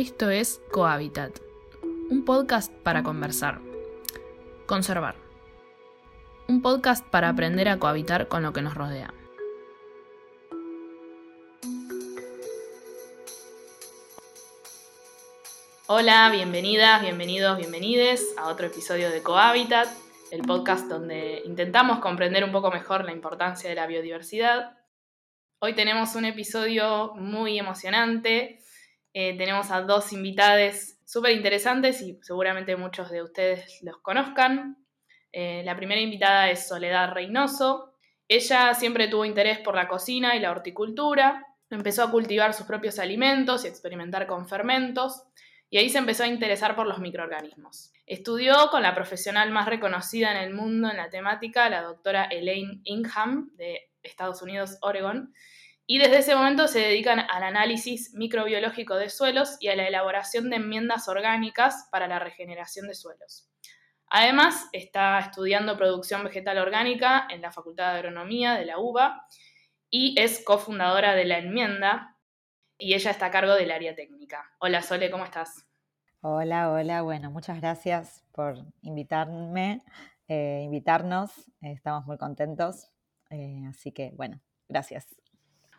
Esto es Cohabitat, un podcast para conversar, conservar, un podcast para aprender a cohabitar con lo que nos rodea. Hola, bienvenidas, bienvenidos, bienvenides a otro episodio de Cohabitat, el podcast donde intentamos comprender un poco mejor la importancia de la biodiversidad. Hoy tenemos un episodio muy emocionante eh, tenemos a dos invitades súper interesantes y seguramente muchos de ustedes los conozcan. Eh, la primera invitada es Soledad Reynoso. Ella siempre tuvo interés por la cocina y la horticultura. Empezó a cultivar sus propios alimentos y experimentar con fermentos. Y ahí se empezó a interesar por los microorganismos. Estudió con la profesional más reconocida en el mundo en la temática, la doctora Elaine Ingham de Estados Unidos, Oregon, y desde ese momento se dedican al análisis microbiológico de suelos y a la elaboración de enmiendas orgánicas para la regeneración de suelos. Además, está estudiando producción vegetal orgánica en la Facultad de Agronomía de la UBA y es cofundadora de la enmienda y ella está a cargo del área técnica. Hola Sole, ¿cómo estás? Hola, hola, bueno, muchas gracias por invitarme, eh, invitarnos, estamos muy contentos, eh, así que bueno, gracias.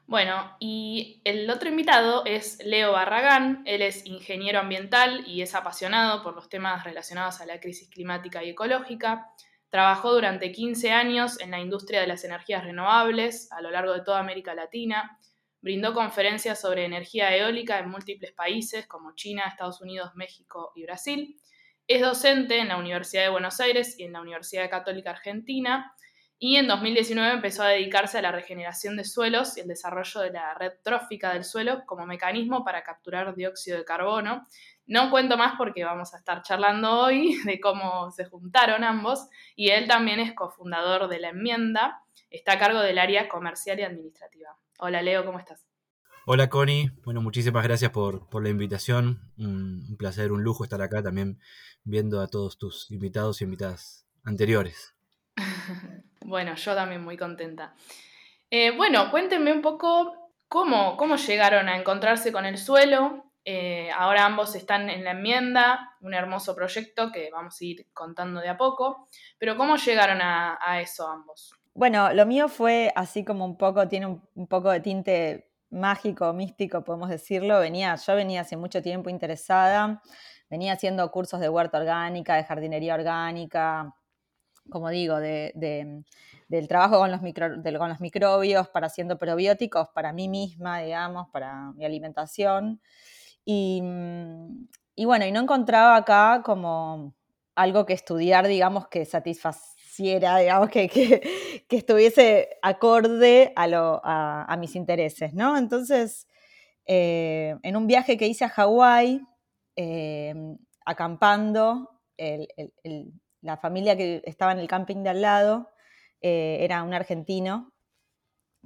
Bueno, y el otro invitado es Leo Barragán. Él es ingeniero ambiental y es apasionado por los temas relacionados a la crisis climática y ecológica. Trabajó durante 15 años en la industria de las energías renovables a lo largo de toda América Latina. Brindó conferencias sobre energía eólica en múltiples países como China, Estados Unidos, México y Brasil. Es docente en la Universidad de Buenos Aires y en la Universidad Católica Argentina y en 2019 empezó a dedicarse a la regeneración de suelos y el desarrollo de la red trófica del suelo como mecanismo para capturar dióxido de carbono. No cuento más porque vamos a estar charlando hoy de cómo se juntaron ambos y él también es cofundador de la enmienda, está a cargo del área comercial y administrativa. Hola Leo, ¿cómo estás? Hola Connie, bueno, muchísimas gracias por, la invitación, un, un placer, un lujo estar acá también viendo a todos tus invitados y invitadas anteriores. Bueno, yo también muy contenta. Eh, bueno, cuéntenme un poco cómo, cómo llegaron a encontrarse con el suelo. Eh, ahora ambos están en la enmienda, un hermoso proyecto que vamos a ir contando de a poco, pero ¿cómo llegaron a, eso ambos? Bueno, lo mío fue así como un poco, tiene un, poco de tinte mágico, místico, podemos decirlo. Venía, yo venía hace mucho tiempo interesada, venía haciendo cursos de huerta orgánica, de jardinería orgánica, como digo, de, del trabajo con los, microbios para haciendo probióticos para mí misma, digamos, para mi alimentación. Y, mm, y, bueno, y no encontraba acá como algo que estudiar, digamos, que satisfaciera, digamos, que, que, estuviese acorde a, mis intereses, ¿no? Entonces, eh, en un viaje que hice a Hawái, eh, acampando, el, la familia que estaba en el camping de al lado eh, era un argentino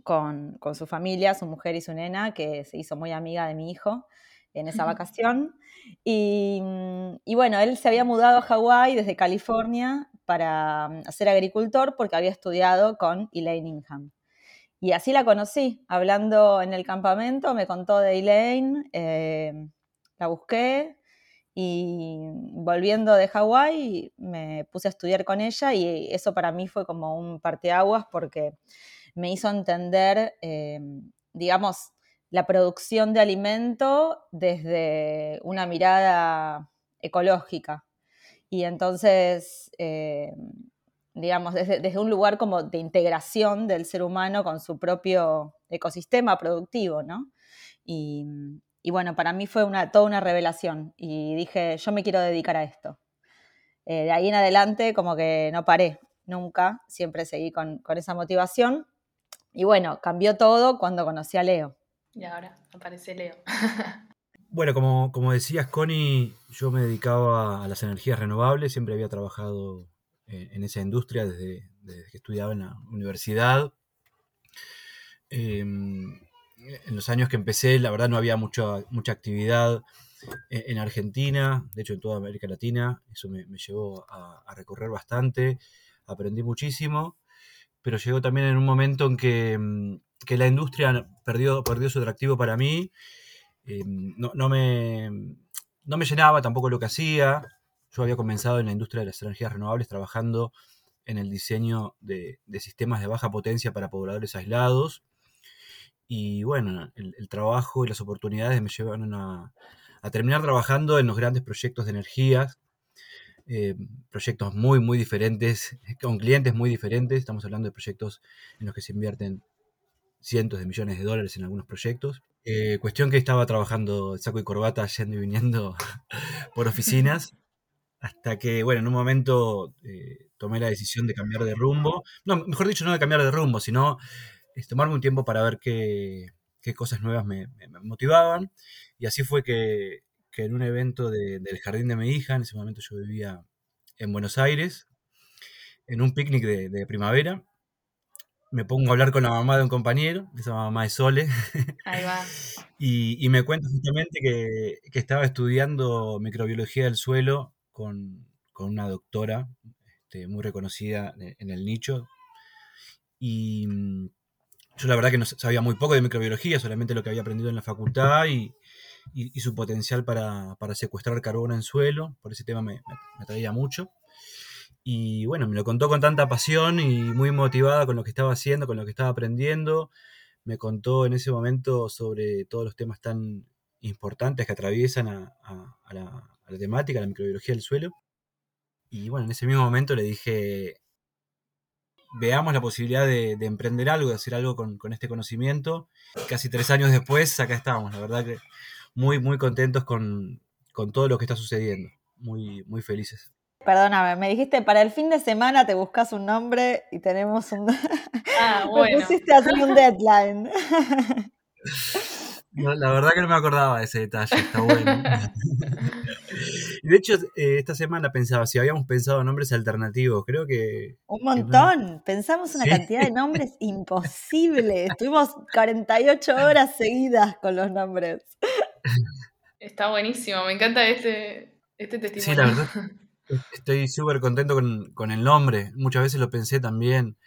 con, su familia, su mujer y su nena, que se hizo muy amiga de mi hijo en esa vacación. Y, bueno, él se había mudado a Hawái desde California para mm, ser agricultor porque había estudiado con Elaine Ingham. Y así la conocí, hablando en el campamento, me contó de Elaine, eh, la busqué, y volviendo de Hawái me puse a estudiar con ella y eso para mí fue como un parteaguas porque me hizo entender, eh, digamos, la producción de alimento desde una mirada ecológica. Y entonces, eh, digamos, desde, desde, un lugar como de integración del ser humano con su propio ecosistema productivo, ¿no? Y, y bueno, para mí fue una, toda una revelación y dije, yo me quiero dedicar a esto. Eh, de ahí en adelante como que no paré, nunca, siempre seguí con, esa motivación. Y bueno, cambió todo cuando conocí a Leo. Y ahora aparece Leo. bueno, como, como decías, Connie, yo me dedicaba a las energías renovables, siempre había trabajado eh, en esa industria desde, desde, que estudiaba en la universidad. Em, en los años que empecé, la verdad no había mucha, mucha actividad en, Argentina, de hecho en toda América Latina, eso me, llevó a, recorrer bastante, aprendí muchísimo, pero llegó también en un momento en que, mm, la industria perdió, perdió su atractivo para mí, eh, no, me, no me llenaba tampoco lo que hacía. Yo había comenzado en la industria de las energías renovables trabajando en el diseño de, sistemas de baja potencia para pobladores aislados. Y bueno, el, trabajo y las oportunidades me llevaron a, terminar trabajando en los grandes proyectos de energías, eh, proyectos muy, muy diferentes, con clientes muy diferentes. Estamos hablando de proyectos en los que se invierten cientos de millones de dólares en algunos proyectos. Eh, cuestión que estaba trabajando saco y corbata, yendo y viniendo por oficinas, hasta que, bueno, en un momento eh, tomé la decisión de cambiar de rumbo. No, mejor dicho, no de cambiar de rumbo, sino tomarme un tiempo para ver qué, cosas nuevas me, motivaban. Y así fue que, en un evento del jardín de mi hija, en ese momento yo vivía en Buenos Aires, en un picnic de primavera, me pongo a hablar con la mamá de un compañero, esa mamá de Sole. Ahí va. y, me cuenta justamente que, estaba estudiando microbiología del suelo con, una doctora este, muy reconocida en el nicho. Y mm, yo la verdad que no sabía muy poco de microbiología, solamente lo que había aprendido en la facultad y, su potencial para, secuestrar carbono en suelo. Por ese tema me, me atraía mucho. Y bueno, me lo contó con tanta pasión y muy motivada con lo que estaba haciendo, con lo que estaba aprendiendo. Me contó en ese momento sobre todos los temas tan importantes que atraviesan a, la, temática, a la microbiología del suelo. Y bueno, en ese mismo momento le dije, veamos la posibilidad de, emprender algo, de hacer algo con, este conocimiento. casi tres años después, acá estamos, la verdad que muy, muy contentos con, con todo lo que está sucediendo, muy, muy felices. Perdóname, me dijiste para el fin de semana te buscas un nombre y tenemos un. Ah, bueno. me pusiste así un deadline. la verdad que no me acordaba de ese detalle, está bueno. de hecho, eh, esta semana pensaba si habíamos pensado nombres alternativos. Creo que. Un montón. Pensamos una cantidad de nombres imposibles. Estuvimos 48 horas seguidas con los nombres. Está buenísimo, me encanta este, este testimonio. Sí, la verdad. Estoy súper contento con, el nombre. Muchas veces lo pensé también.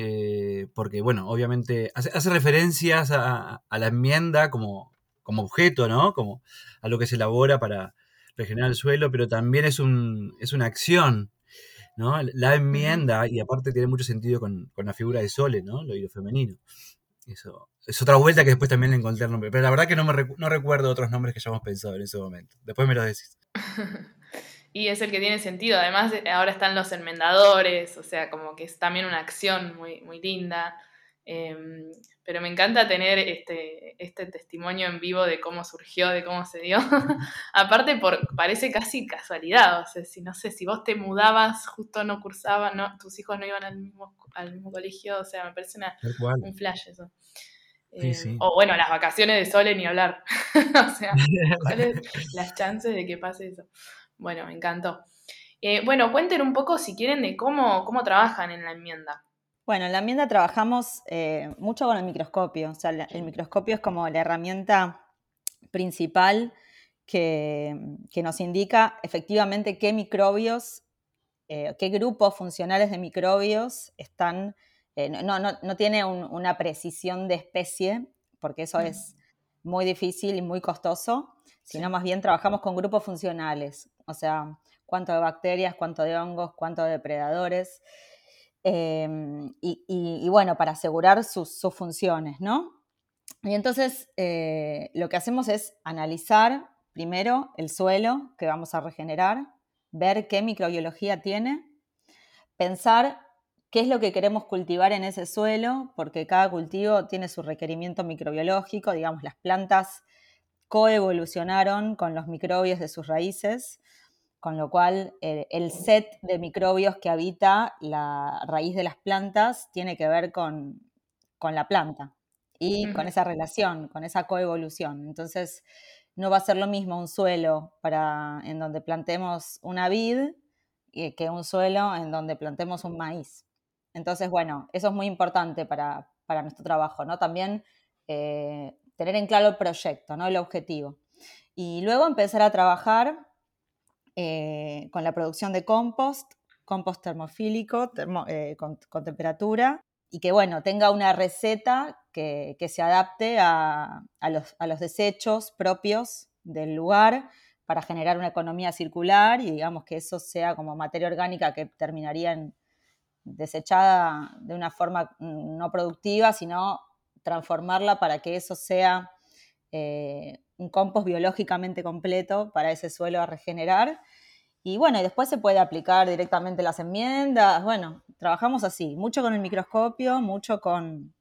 Eh, porque, bueno, obviamente hace, referencias a, la enmienda como, como objeto, ¿no? Como a lo que se elabora para regenerar el suelo, pero también es, un, es una acción, ¿no? La enmienda, y aparte tiene mucho sentido con, la figura de Sole, ¿no? Lo, lo femenino. Eso es otra vuelta que después también le encontré el nombre. Pero la verdad que no, me no recuerdo otros nombres que hayamos pensado en ese momento. Después me lo decís. Y es el que tiene sentido. Además, ahora están los enmendadores, o sea, como que es también una acción muy, muy linda. Em, pero me encanta tener este, este testimonio en vivo de cómo surgió, de cómo se dio. Aparte, por, parece casi casualidad. O sea, si no sé, si vos te mudabas, justo no cursaban, no, tus hijos no iban al mismo, al mismo colegio, o sea, me parece un flash eso. Em, o bueno, las vacaciones de Sole ni hablar. o sea, ¿cuáles las chances de que pase eso? Bueno, me encantó. Eh, bueno, cuenten un poco si quieren de cómo, cómo trabajan en la enmienda. Bueno, en la enmienda trabajamos eh, mucho con el microscopio. O sea, el microscopio es como la herramienta principal que, nos indica efectivamente qué microbios, eh, qué grupos funcionales de microbios están. no, tiene una precisión de especie, porque eso es muy difícil y muy costoso, sino más bien trabajamos con grupos funcionales, o sea, cuánto de bacterias, cuánto de hongos, cuánto de depredadores, em, y, bueno, para asegurar sus, funciones, ¿no? Y entonces eh, lo que hacemos es analizar primero el suelo que vamos a regenerar, ver qué microbiología tiene, pensar qué es lo que queremos cultivar en ese suelo, porque cada cultivo tiene su requerimiento microbiológico, digamos, las plantas coevolucionaron con los microbios de sus raíces, con lo cual eh, el set de microbios que habita la raíz de las plantas tiene que ver con, la planta y con esa relación, con esa coevolución. Entonces, no va a ser lo mismo un suelo para, en donde plantemos una vid que un suelo en donde plantemos un maíz. Entonces, bueno, eso es muy importante para, nuestro trabajo, ¿no? También eh, tener en claro el proyecto, ¿no? El objetivo. Y luego empezar a trabajar eh, con la producción de compost, compost termofílico, eh, con, temperatura, y que, bueno, tenga una receta que, se adapte a, los, a los desechos propios del lugar, para generar una economía circular y digamos que eso sea como materia orgánica que terminaría en, desechada de una forma no productiva, sino transformarla para que eso sea eh, un compost biológicamente completo para ese suelo a regenerar. Y bueno, y después se puede aplicar directamente las enmiendas. Bueno, trabajamos así, mucho con el microscopio, mucho con,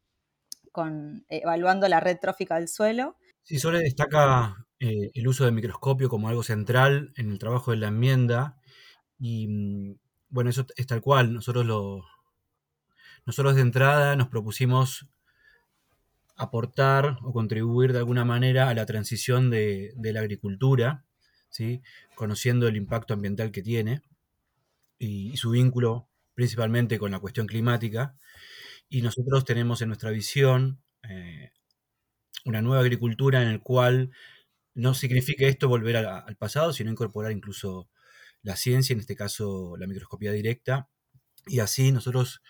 con evaluando la red trófica del suelo. Sí, Sole destaca eh, el uso del microscopio como algo central en el trabajo de la enmienda. Y mm, bueno, eso es tal cual. Nosotros lo. Nosotros de entrada nos propusimos aportar o contribuir de alguna manera a la transición de, la agricultura, ¿sí? conociendo el impacto ambiental que tiene y, su vínculo principalmente con la cuestión climática. Y nosotros tenemos en nuestra visión eh, una nueva agricultura en la cual no significa esto volver al pasado, sino incorporar incluso la ciencia, en este caso la microscopía directa, y así nosotros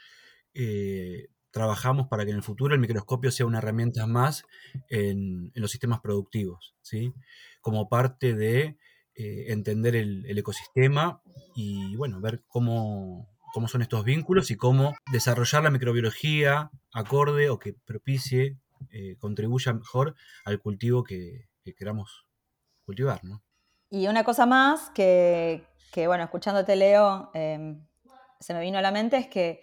eh, trabajamos para que en el futuro el microscopio sea una herramienta más en, los sistemas productivos, ¿sí? como parte de eh, entender el, ecosistema y bueno, ver cómo, cómo son estos vínculos y cómo desarrollar la microbiología acorde o que propicie, eh, contribuya mejor al cultivo que, queramos cultivar. ¿no? Y una cosa más que, bueno, escuchándote Leo, em, se me vino a la mente es que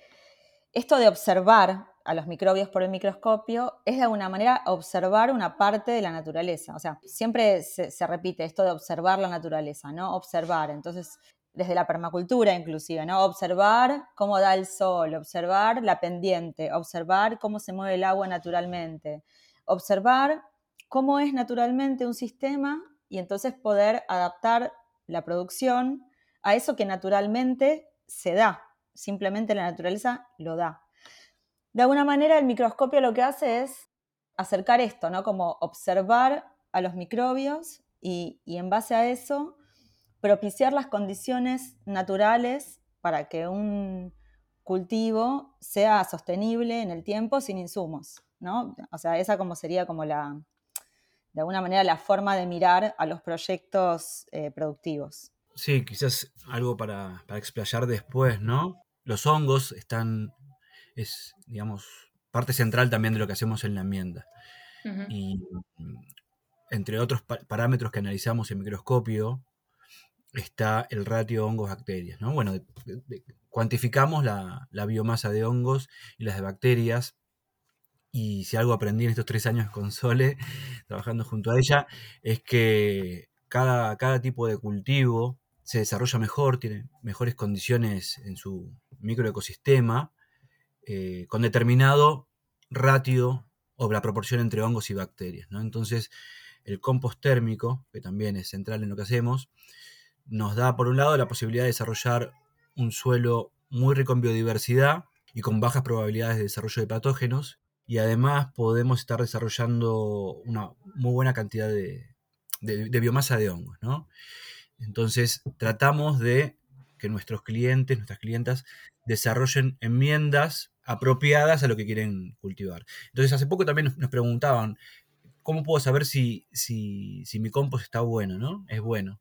esto de observar a los microbios por el microscopio es de alguna manera observar una parte de la naturaleza. O sea, siempre se, repite esto de observar la naturaleza, ¿no? Observar. Entonces, desde la permacultura inclusive, ¿no? Observar cómo da el sol, observar la pendiente, observar cómo se mueve el agua naturalmente, observar cómo es naturalmente un sistema y entonces poder adaptar la producción a eso que naturalmente se da, simplemente la naturaleza lo da. De alguna manera el microscopio lo que hace es acercar esto, ¿no? Como observar a los microbios y, en base a eso propiciar las condiciones naturales para que un cultivo sea sostenible en el tiempo sin insumos, ¿no? O sea, esa sería como la, de alguna manera, la forma de mirar a los proyectos eh, productivos. Sí, quizás algo para, para explayar después, ¿no? Los hongos están, es, digamos, parte central también de lo que hacemos en la enmienda. Y mm, entre otros parámetros que analizamos en microscopio está el ratio hongos-bacterias. ¿no? Bueno, cuantificamos la, biomasa de hongos y las de bacterias. Y si algo aprendí en estos tres años con Sole, trabajando junto a ella, es que cada, cada tipo de cultivo se desarrolla mejor, tiene mejores condiciones en su microecosistema, eh, con determinado ratio o la proporción entre hongos y bacterias. ¿no? Entonces, el compost térmico, que también es central en lo que hacemos, nos da, por un lado, la posibilidad de desarrollar un suelo muy rico en biodiversidad y con bajas probabilidades de desarrollo de patógenos, y además podemos estar desarrollando una muy buena cantidad de, de biomasa de hongos. ¿no? Entonces, tratamos de que nuestros clientes, nuestras clientas, desarrollen enmiendas apropiadas a lo que quieren cultivar. Entonces, hace poco también nos, preguntaban, ¿cómo puedo saber si, si, mi compost está bueno? ¿no? Es bueno.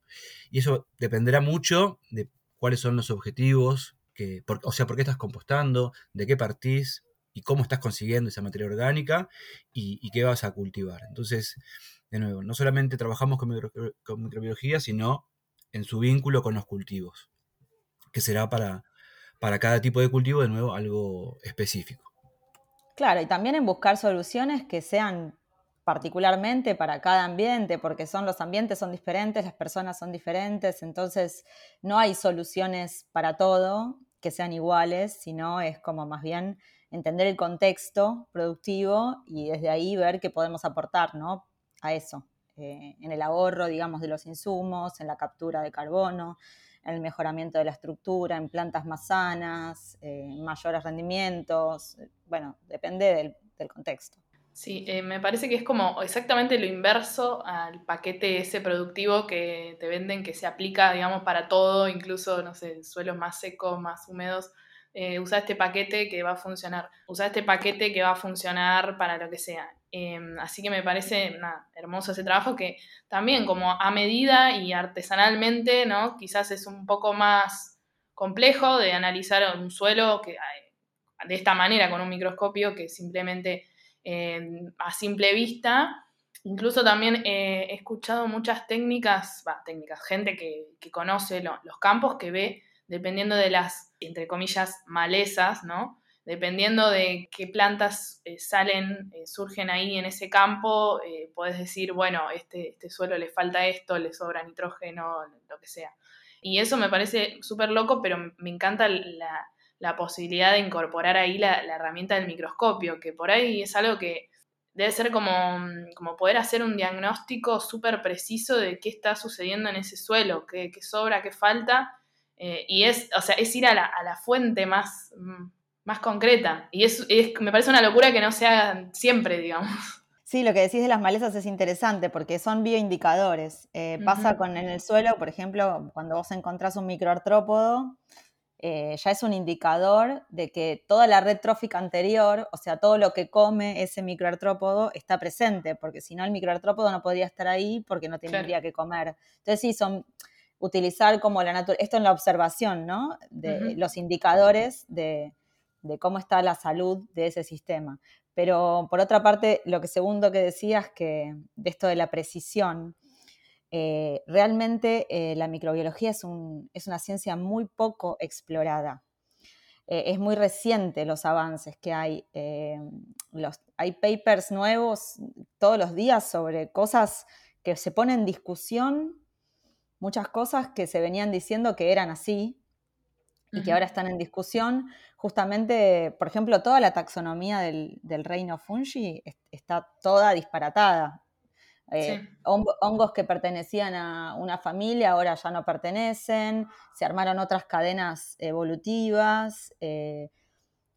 Y eso dependerá mucho de cuáles son los objetivos, que, o sea, por qué estás compostando, de qué partís y cómo estás consiguiendo esa materia orgánica y, qué vas a cultivar. Entonces, de nuevo, no solamente trabajamos con, con microbiología, sino en su vínculo con los cultivos, que será para, para cada tipo de cultivo, de nuevo, algo específico. Claro, y también en buscar soluciones que sean particularmente para cada ambiente, porque son los ambientes son diferentes, las personas son diferentes, entonces no hay soluciones para todo que sean iguales, sino es como más bien entender el contexto productivo y desde ahí ver qué podemos aportar ¿no? a eso. Eh, en el ahorro, digamos, de los insumos, en la captura de carbono, el mejoramiento de la estructura, en plantas más sanas, eh, mayores rendimientos, bueno, depende del, contexto. Sí, eh, me parece que es como exactamente lo inverso al paquete ese productivo que te venden, que se aplica, digamos, para todo, incluso, no sé, suelos más secos, más húmedos, eh, usa este paquete que va a funcionar, usa este paquete que va a funcionar para lo que sea. Em, así que me parece hermoso ese trabajo que también como a medida y artesanalmente, ¿no? Quizás es un poco más complejo de analizar un suelo que, de esta manera con un microscopio que simplemente em, a simple vista. Incluso también he escuchado muchas técnicas, va, técnicas, gente que, conoce los campos, que ve dependiendo de las, entre comillas, malezas, ¿no? Dependiendo de qué plantas eh, salen, eh, surgen ahí en ese campo, eh, puedes decir, bueno, este, este suelo le falta esto, le sobra nitrógeno, lo que sea. Y eso me parece súper loco, pero me encanta la, posibilidad de incorporar ahí la, herramienta del microscopio, que por ahí es algo que debe ser como, como poder hacer un diagnóstico súper preciso de qué está sucediendo en ese suelo, qué, qué sobra, qué falta, y es, o sea, es ir a la, a la fuente más, mm, más concreta. Y es, me parece una locura que no sea siempre, digamos. Sí, lo que decís de las malezas es interesante porque son bioindicadores. Eh, pasa con en el suelo, por ejemplo, cuando vos encontrás un microartrópodo, eh, ya es un indicador de que toda la red trófica anterior, o sea, todo lo que come ese microartrópodo está presente, porque si no el microartrópodo no podría estar ahí porque no tendría que comer. Entonces sí, son utilizar como la naturaleza, esto en la observación, ¿no? De los indicadores de, cómo está la salud de ese sistema. Pero por otra parte, lo que segundo que decías, que de esto de la precisión, eh, realmente eh, la microbiología es, una ciencia muy poco explorada. Eh, es muy reciente los avances que hay. hay papers nuevos todos los días sobre cosas que se ponen en discusión muchas cosas que se venían diciendo que eran así y que ahora están en discusión. Justamente, por ejemplo, toda la taxonomía del, reino fungi está toda disparatada. Eh, hongos que pertenecían a una familia ahora ya no pertenecen, se armaron otras cadenas evolutivas. Eh,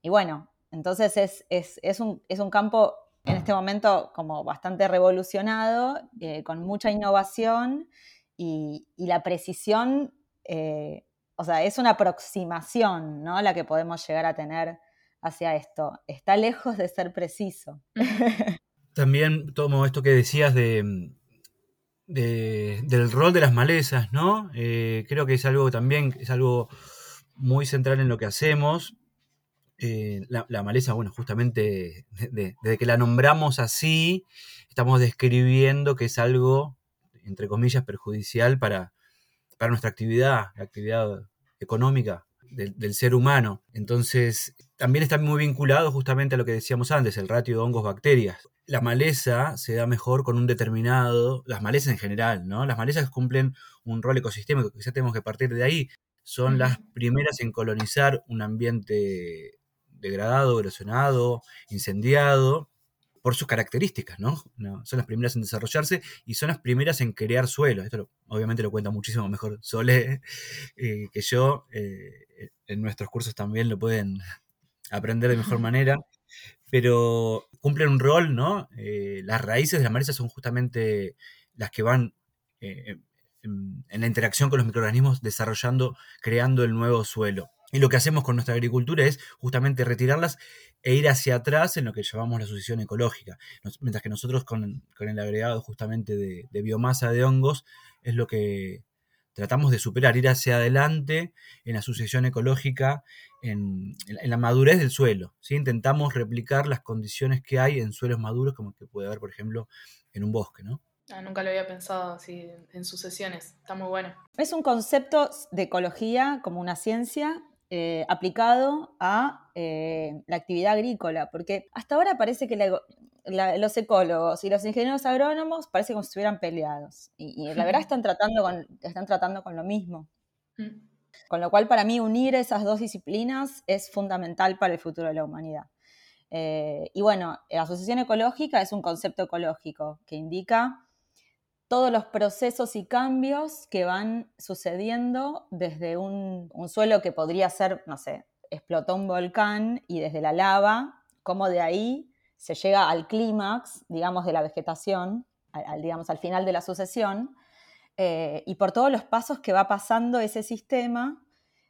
y bueno, entonces es, un, campo en este momento como bastante revolucionado, eh, con mucha innovación y, la precisión, eh, o sea, es una aproximación, ¿no? La que podemos llegar a tener hacia esto. Está lejos de ser preciso. También tomo esto que decías de, del rol de las malezas, ¿no? Eh, creo que es algo también, es algo muy central en lo que hacemos. Eh, la, maleza, bueno, justamente desde que la nombramos así, estamos describiendo que es algo entre comillas, perjudicial para, para nuestra actividad, la actividad económica del, ser humano. Entonces, también está muy vinculado justamente a lo que decíamos antes, el ratio de hongos-bacterias. La maleza se da mejor con un determinado, las malezas en general, ¿no? Las malezas cumplen un rol ecosistémico, quizás tenemos que partir de ahí. Son las primeras en colonizar un ambiente degradado, erosionado, incendiado, por sus características, ¿no? Son las primeras en desarrollarse y son las primeras en crear suelo. Esto obviamente lo cuenta muchísimo mejor Sole eh, que yo. Eh, en nuestros cursos también lo pueden aprender de mejor manera. Pero cumplen un rol, ¿no? Eh, las raíces de la maleza son justamente las que van en, en la interacción con los microorganismos desarrollando, creando el nuevo suelo. Y lo que hacemos con nuestra agricultura es justamente retirarlas e ir hacia atrás en lo que llamamos la sucesión ecológica. mientras que nosotros con, el agregado justamente de, biomasa de hongos es lo que tratamos de superar, ir hacia adelante en la sucesión ecológica, en, la madurez del suelo. ¿sí? Intentamos replicar las condiciones que hay en suelos maduros, como que puede haber, por ejemplo, en un bosque. ¿no? Ah, nunca lo había pensado así en sucesiones. Está muy bueno. Es un concepto de ecología como una ciencia eh, aplicado a eh, la actividad agrícola, porque hasta ahora parece que los ecólogos y los ingenieros agrónomos parece como si estuvieran peleados, y, la verdad están tratando, con, están tratando con lo mismo. Mm. Con lo cual, para mí, unir esas dos disciplinas es fundamental para el futuro de la humanidad. Eh, y bueno, la asociación ecológica es un concepto ecológico que indica todos los procesos y cambios que van sucediendo desde un, suelo que podría ser, no sé, explotó un volcán y desde la lava, como de ahí se llega al clímax, digamos, de la vegetación, al, digamos, al final de la sucesión, eh, y por todos los pasos que va pasando ese sistema,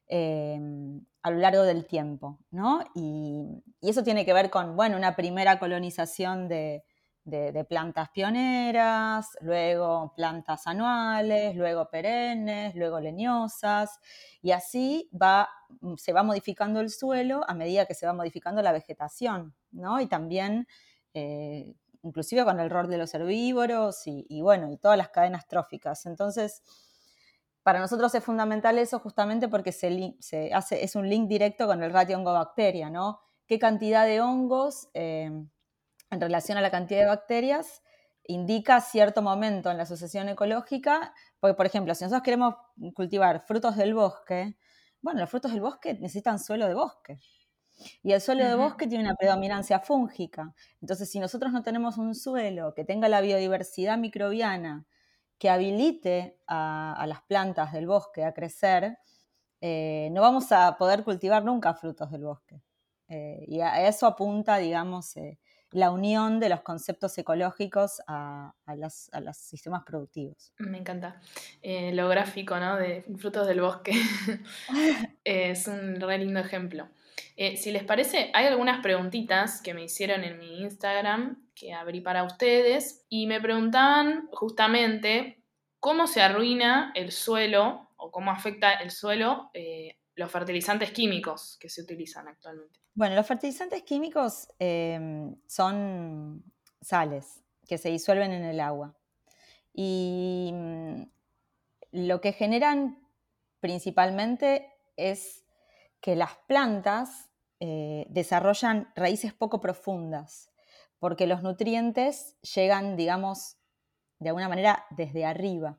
em, a lo largo del tiempo, ¿no? Y, eso tiene que ver con, bueno, una primera colonización de, plantas pioneras, luego plantas anuales, luego perennes, luego leñosas, y así va, se va modificando el suelo a medida que se va modificando la vegetación, ¿no? Y también eh, inclusive con el rol de los herbívoros y, bueno, y todas las cadenas tróficas. Entonces, para nosotros es fundamental eso justamente porque se, hace, es un link directo con el ratio hongo-bacteria, ¿no? ¿Qué cantidad de hongos eh, en relación a la cantidad de bacterias indica cierto momento en la asociación ecológica? Porque, por ejemplo, si nosotros queremos cultivar frutos del bosque, bueno, los frutos del bosque necesitan suelo de bosque. Y el suelo de bosque tiene una predominancia fúngica. Entonces, si nosotros no tenemos un suelo que tenga la biodiversidad microbiana que habilite a, las plantas del bosque a crecer, eh, no vamos a poder cultivar nunca frutos del bosque. Eh, y a eso apunta, digamos, eh, la unión de los conceptos ecológicos a, los, sistemas productivos. Me encanta. lo gráfico, ¿no? De frutos del bosque. es un re lindo ejemplo. Eh, si les parece, hay algunas preguntitas que me hicieron en mi Instagram que abrí para ustedes y me preguntaban justamente cómo se arruina el suelo o cómo afecta el suelo eh, los fertilizantes químicos que se utilizan actualmente. Bueno, los fertilizantes químicos em, son sales que se disuelven en el agua y mm, lo que generan principalmente es que las plantas eh, desarrollan raíces poco profundas, porque los nutrientes llegan, digamos, de alguna manera desde arriba.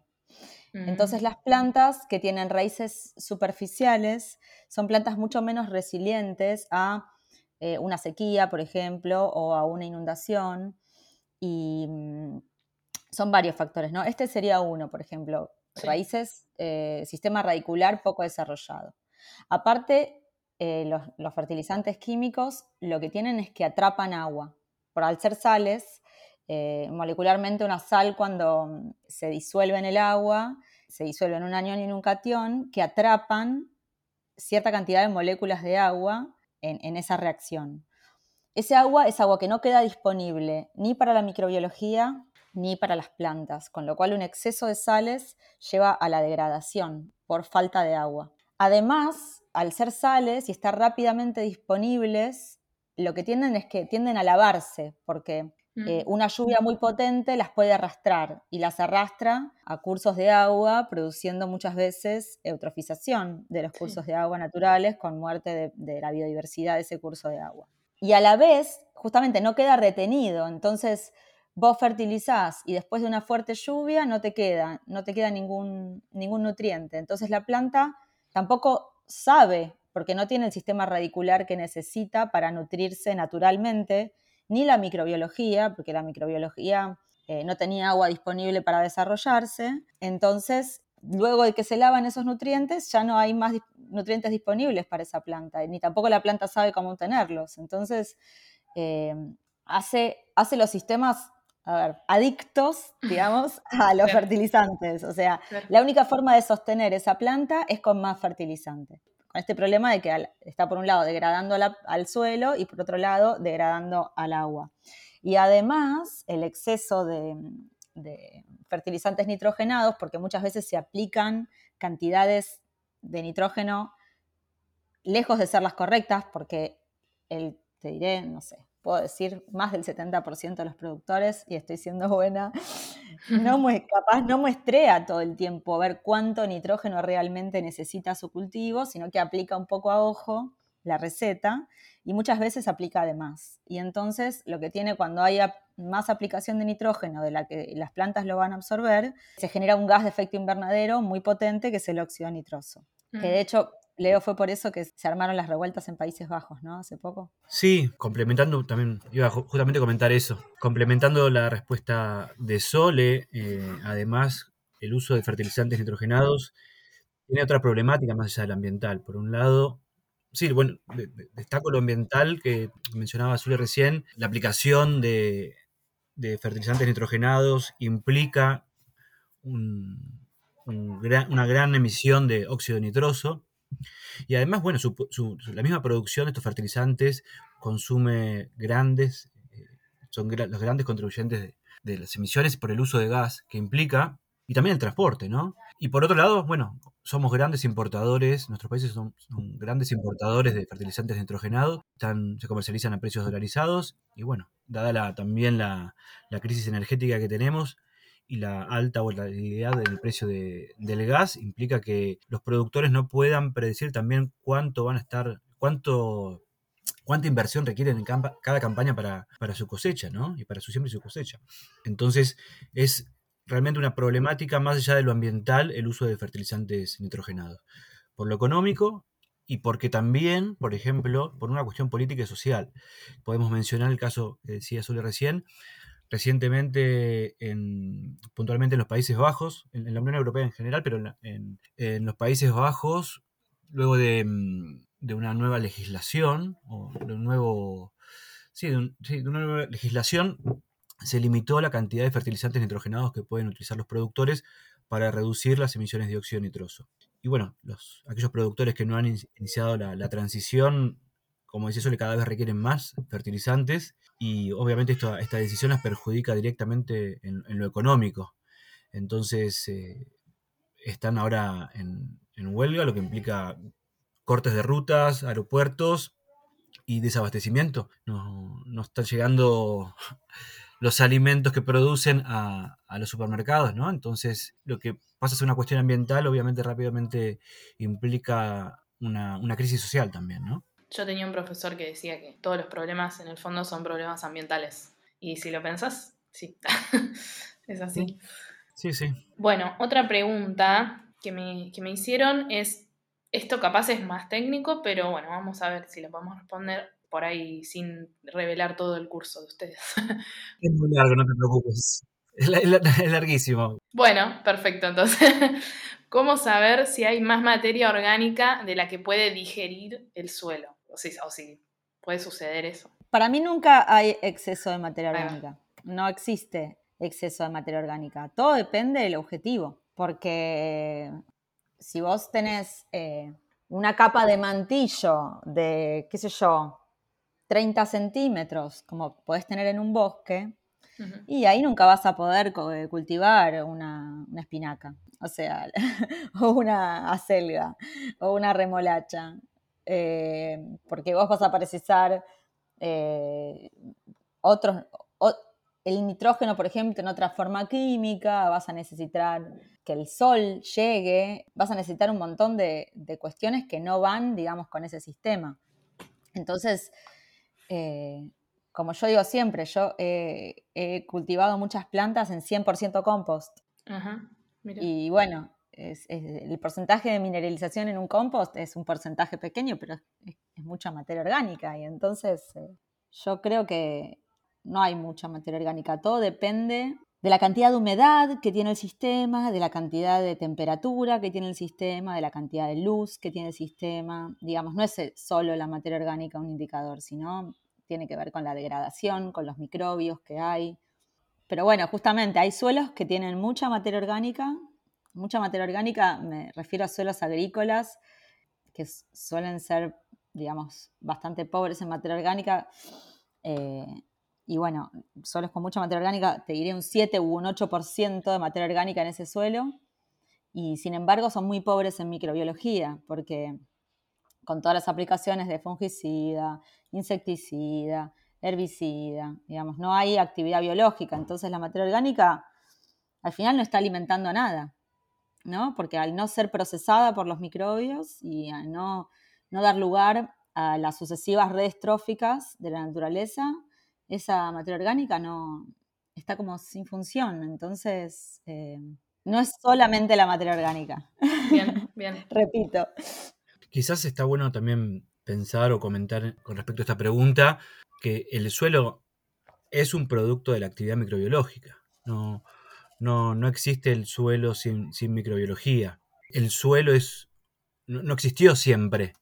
Entonces las plantas que tienen raíces superficiales son plantas mucho menos resilientes a eh, una sequía, por ejemplo, o a una inundación. Y mm, son varios factores, ¿no? Este sería uno, por ejemplo, raíces, eh, sistema radicular poco desarrollado. Aparte, eh, los, fertilizantes químicos lo que tienen es que atrapan agua. Por al ser sales, eh, molecularmente una sal cuando mm, se disuelve en el agua, se disuelve en un anión y en un cation que atrapan cierta cantidad de moléculas de agua en, esa reacción. Ese agua es agua que no queda disponible ni para la microbiología ni para las plantas, con lo cual un exceso de sales lleva a la degradación por falta de agua. Además, al ser sales y estar rápidamente disponibles, lo que tienden es que tienden a lavarse, porque eh, mm. una lluvia muy potente las puede arrastrar y las arrastra a cursos de agua, produciendo muchas veces eutrofización de los cursos de agua naturales con muerte de, de, la biodiversidad de ese curso de agua. Y a la vez, justamente no queda retenido, entonces vos fertilizás y después de una fuerte lluvia no te queda, no te queda ningún, ningún nutriente. Entonces la planta tampoco sabe, porque no tiene el sistema radicular que necesita para nutrirse naturalmente, ni la microbiología, porque la microbiología eh, no tenía agua disponible para desarrollarse. Entonces, luego de que se lavan esos nutrientes, ya no hay más nutrientes disponibles para esa planta, ni tampoco la planta sabe cómo tenerlos. Entonces, eh, hace, hace los sistemas a ver, adictos, digamos, a los fertilizantes. O sea, la única forma de sostener esa planta es con más fertilizante. Este problema de que está por un lado degradando al suelo y por otro lado degradando al agua. Y además, el exceso de, de fertilizantes nitrogenados, porque muchas veces se aplican cantidades de nitrógeno lejos de ser las correctas, porque el, te diré, no sé, puedo decir, más del 70% de los productores, y estoy siendo buena, no capaz no muestrea todo el tiempo ver cuánto nitrógeno realmente necesita su cultivo, sino que aplica un poco a ojo la receta y muchas veces aplica además. Y entonces lo que tiene cuando hay más aplicación de nitrógeno de la que las plantas lo van a absorber, se genera un gas de efecto invernadero muy potente que es el óxido nitroso. Que de mm. hecho Leo, fue por eso que se armaron las revueltas en Países Bajos, ¿no? Hace poco. Sí, complementando también, iba justamente a comentar eso, complementando la respuesta de Sole, eh, además el uso de fertilizantes nitrogenados tiene otra problemática más allá del ambiental. Por un lado, sí, bueno, destaco lo ambiental que mencionaba Sole recién, la aplicación de, fertilizantes nitrogenados implica una gran emisión de óxido nitroso, Y además, bueno, la misma producción de estos fertilizantes consume grandes, eh, son los grandes contribuyentes de, las emisiones por el uso de gas que implica, y también el transporte, ¿no? Y por otro lado, bueno, somos grandes importadores, nuestros países son, grandes importadores de fertilizantes nitrogenados, están, se comercializan a precios dolarizados y bueno, dada la, también la, crisis energética que tenemos y la alta volatilidad del precio del gas, implica que los productores no puedan predecir también cuánto van a estar, cuánto cuánta inversión requieren en cada campaña para, para, su cosecha, ¿no? Y para su siembra y su cosecha. Entonces, es realmente una problemática más allá de lo ambiental el uso de fertilizantes nitrogenados. Por lo económico y porque también, por ejemplo, por una cuestión política y social. Podemos mencionar el caso que decía Sole recién, recientemente en, puntualmente en los Países Bajos, en, la Unión Europea en general, pero en, los Países Bajos, luego de, una nueva legislación, o de un nuevo, sí, de una nueva legislación se limitó la cantidad de fertilizantes nitrogenados que pueden utilizar los productores para reducir las emisiones de dióxido nitroso. Y bueno, los, aquellos productores que no han iniciado la, transición, como decía Sole, cada vez requieren más fertilizantes y obviamente esta decisión las perjudica directamente en, lo económico. Entonces, eh, están ahora en, huelga, lo que implica cortes de rutas, aeropuertos y desabastecimiento. No, no están llegando los alimentos que producen a, los supermercados, ¿no? Entonces, lo que pasa a ser una cuestión ambiental, obviamente rápidamente implica una, crisis social también, ¿no? Yo tenía un profesor que decía que todos los problemas en el fondo son problemas ambientales. Y si lo pensás, sí, es así. Sí, sí. Bueno, otra pregunta que me, que me hicieron es, esto capaz es más técnico, pero bueno, vamos a ver si lo podemos responder por ahí sin revelar todo el curso de ustedes. Es muy largo, no te preocupes. Es, larguísimo. Bueno, perfecto. Entonces, ¿cómo saber si hay más materia orgánica de la que puede digerir el suelo? O si, o si puede suceder eso. Para mí nunca hay exceso de materia orgánica. No existe exceso de materia orgánica. Todo depende del objetivo. Porque si vos tenés eh, una capa de mantillo de, qué sé yo, 30 centímetros, como puedes tener en un bosque, y ahí nunca vas a poder eh, cultivar una, espinaca, o sea, o una acelga, o una remolacha, eh, porque vos vas a precisar eh, otros, el nitrógeno, por ejemplo, en otra forma química, vas a necesitar que el sol llegue, vas a necesitar un montón de, de cuestiones que no van, digamos, con ese sistema. Entonces, eh, como yo digo siempre, yo he cultivado muchas plantas en 100% compost. y bueno, el porcentaje de mineralización en un compost es un porcentaje pequeño, pero es, mucha materia orgánica. Y entonces eh, yo creo que no hay mucha materia orgánica. Todo depende de la cantidad de humedad que tiene el sistema, de la cantidad de temperatura que tiene el sistema, de la cantidad de luz que tiene el sistema. Digamos, no es solo la materia orgánica un indicador, sino tiene que ver con la degradación, con los microbios que hay. Pero bueno, justamente hay suelos que tienen mucha materia orgánica. Mucha materia orgánica, me refiero a suelos agrícolas, que suelen ser, digamos, bastante pobres en materia orgánica. Eh, y bueno, suelos con mucha materia orgánica, te diré un 7 u un 8% de materia orgánica en ese suelo, y sin embargo son muy pobres en microbiología, porque con todas las aplicaciones de fungicida, insecticida, herbicida, digamos, no hay actividad biológica, entonces la materia orgánica al final no está alimentando nada, ¿no? Porque al no ser procesada por los microbios y al no, no dar lugar a las sucesivas redes tróficas de la naturaleza, esa materia orgánica no está como sin función. Entonces, eh, no es solamente la materia orgánica. Bien, bien. Repito. Quizás está bueno también pensar o comentar con respecto a esta pregunta que el suelo es un producto de la actividad microbiológica. No, no, no existe el suelo sin, microbiología. El suelo es, no, existió siempre.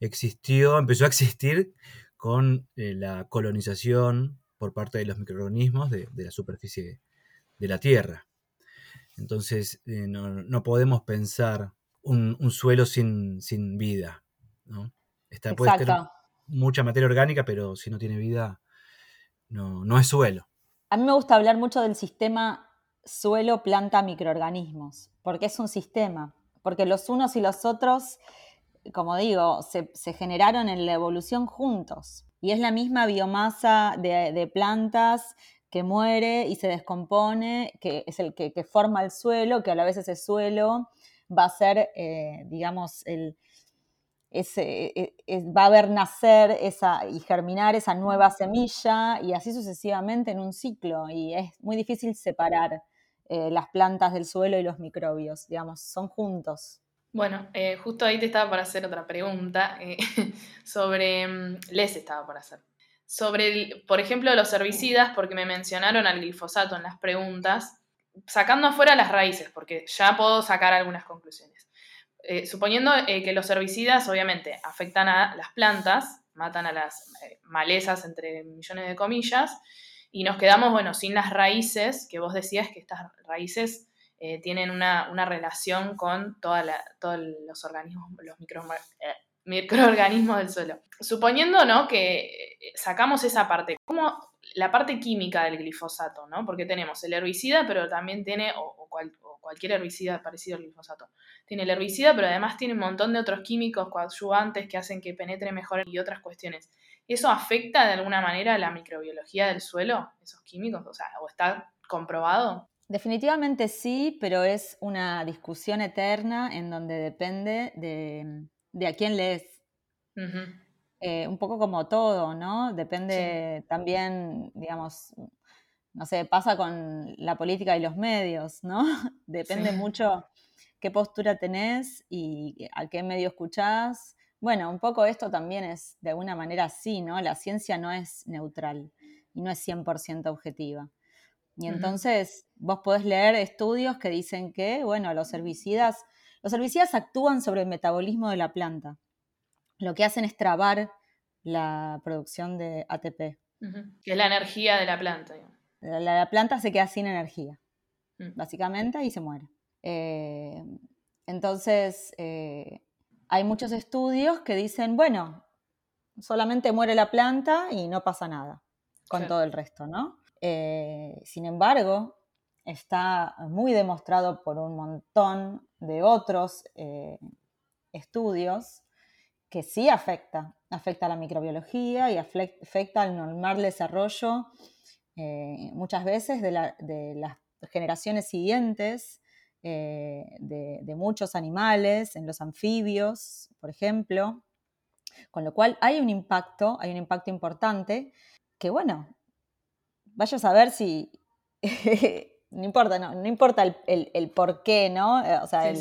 Existió, empezó a existir con eh, la colonización por parte de los microorganismos de, la superficie de la Tierra. Entonces, eh, no, podemos pensar un, suelo sin, vida. ¿no? Está, puede tener mucha materia orgánica, pero si no tiene vida, no, no es suelo. A mí me gusta hablar mucho del sistema suelo, planta, microorganismos, porque es un sistema, porque los unos y los otros, como digo, se, generaron en la evolución juntos. Y es la misma biomasa de, plantas que muere y se descompone, que es el que, forma el suelo, que a la vez ese suelo va a ser, eh, digamos, el, e, e, va a ver nacer esa, y germinar esa nueva semilla y así sucesivamente en un ciclo. Y es muy difícil separar eh, las plantas del suelo y los microbios, digamos, son juntos. Bueno, eh, justo ahí te estaba para hacer otra pregunta eh, sobre, mm, les estaba por hacer, sobre, por ejemplo, los herbicidas, porque me mencionaron al glifosato en las preguntas, sacando afuera las raíces, porque ya puedo sacar algunas conclusiones. Eh, suponiendo que los herbicidas obviamente afectan a las plantas, matan a las malezas entre millones de comillas, y nos quedamos, bueno, sin las raíces, que vos decías que estas raíces tienen una, relación con toda todos los organismos, los microorganismos del suelo. Suponiendo, ¿no? Que sacamos esa parte, como la parte química del glifosato, ¿no? Porque tenemos el herbicida, pero también tiene, o, cualquier herbicida parecido al glifosato, tiene el herbicida, pero además tiene un montón de otros químicos coadyuvantes que hacen que penetre mejor y otras cuestiones. ¿Eso afecta de alguna manera la microbiología del suelo, esos químicos? O sea, ¿o está comprobado? Definitivamente sí, pero es una discusión eterna en donde depende de, a quién lees. Eh, un poco como todo, ¿no? Depende también, digamos, no sé, pasa con la política y los medios, ¿no? Depende mucho qué postura tenés y a qué medio escuchás. Bueno, un poco esto también es de alguna manera así, ¿no? La ciencia no es neutral y no es 100% objetiva. Y entonces vos podés leer estudios que dicen que, bueno, los herbicidas, los herbicidas actúan sobre el metabolismo de la planta. Lo que hacen es trabar la producción de ATP. Que es la energía de la planta. La, planta se queda sin energía, mm. básicamente, y se muere. Eh, entonces, eh, hay muchos estudios que dicen, bueno, solamente muere la planta y no pasa nada con todo el resto, ¿no? Eh, sin embargo, está muy demostrado por un montón de otros estudios que sí afecta, afecta a la microbiología y afecta al normal desarrollo muchas veces de, las generaciones siguientes eh, de, muchos animales, en los anfibios, por ejemplo. Con lo cual hay un impacto, hay un impacto importante que, bueno, vaya a saber si, no importa, no, importa el, por qué, ¿no? Eh, o sea,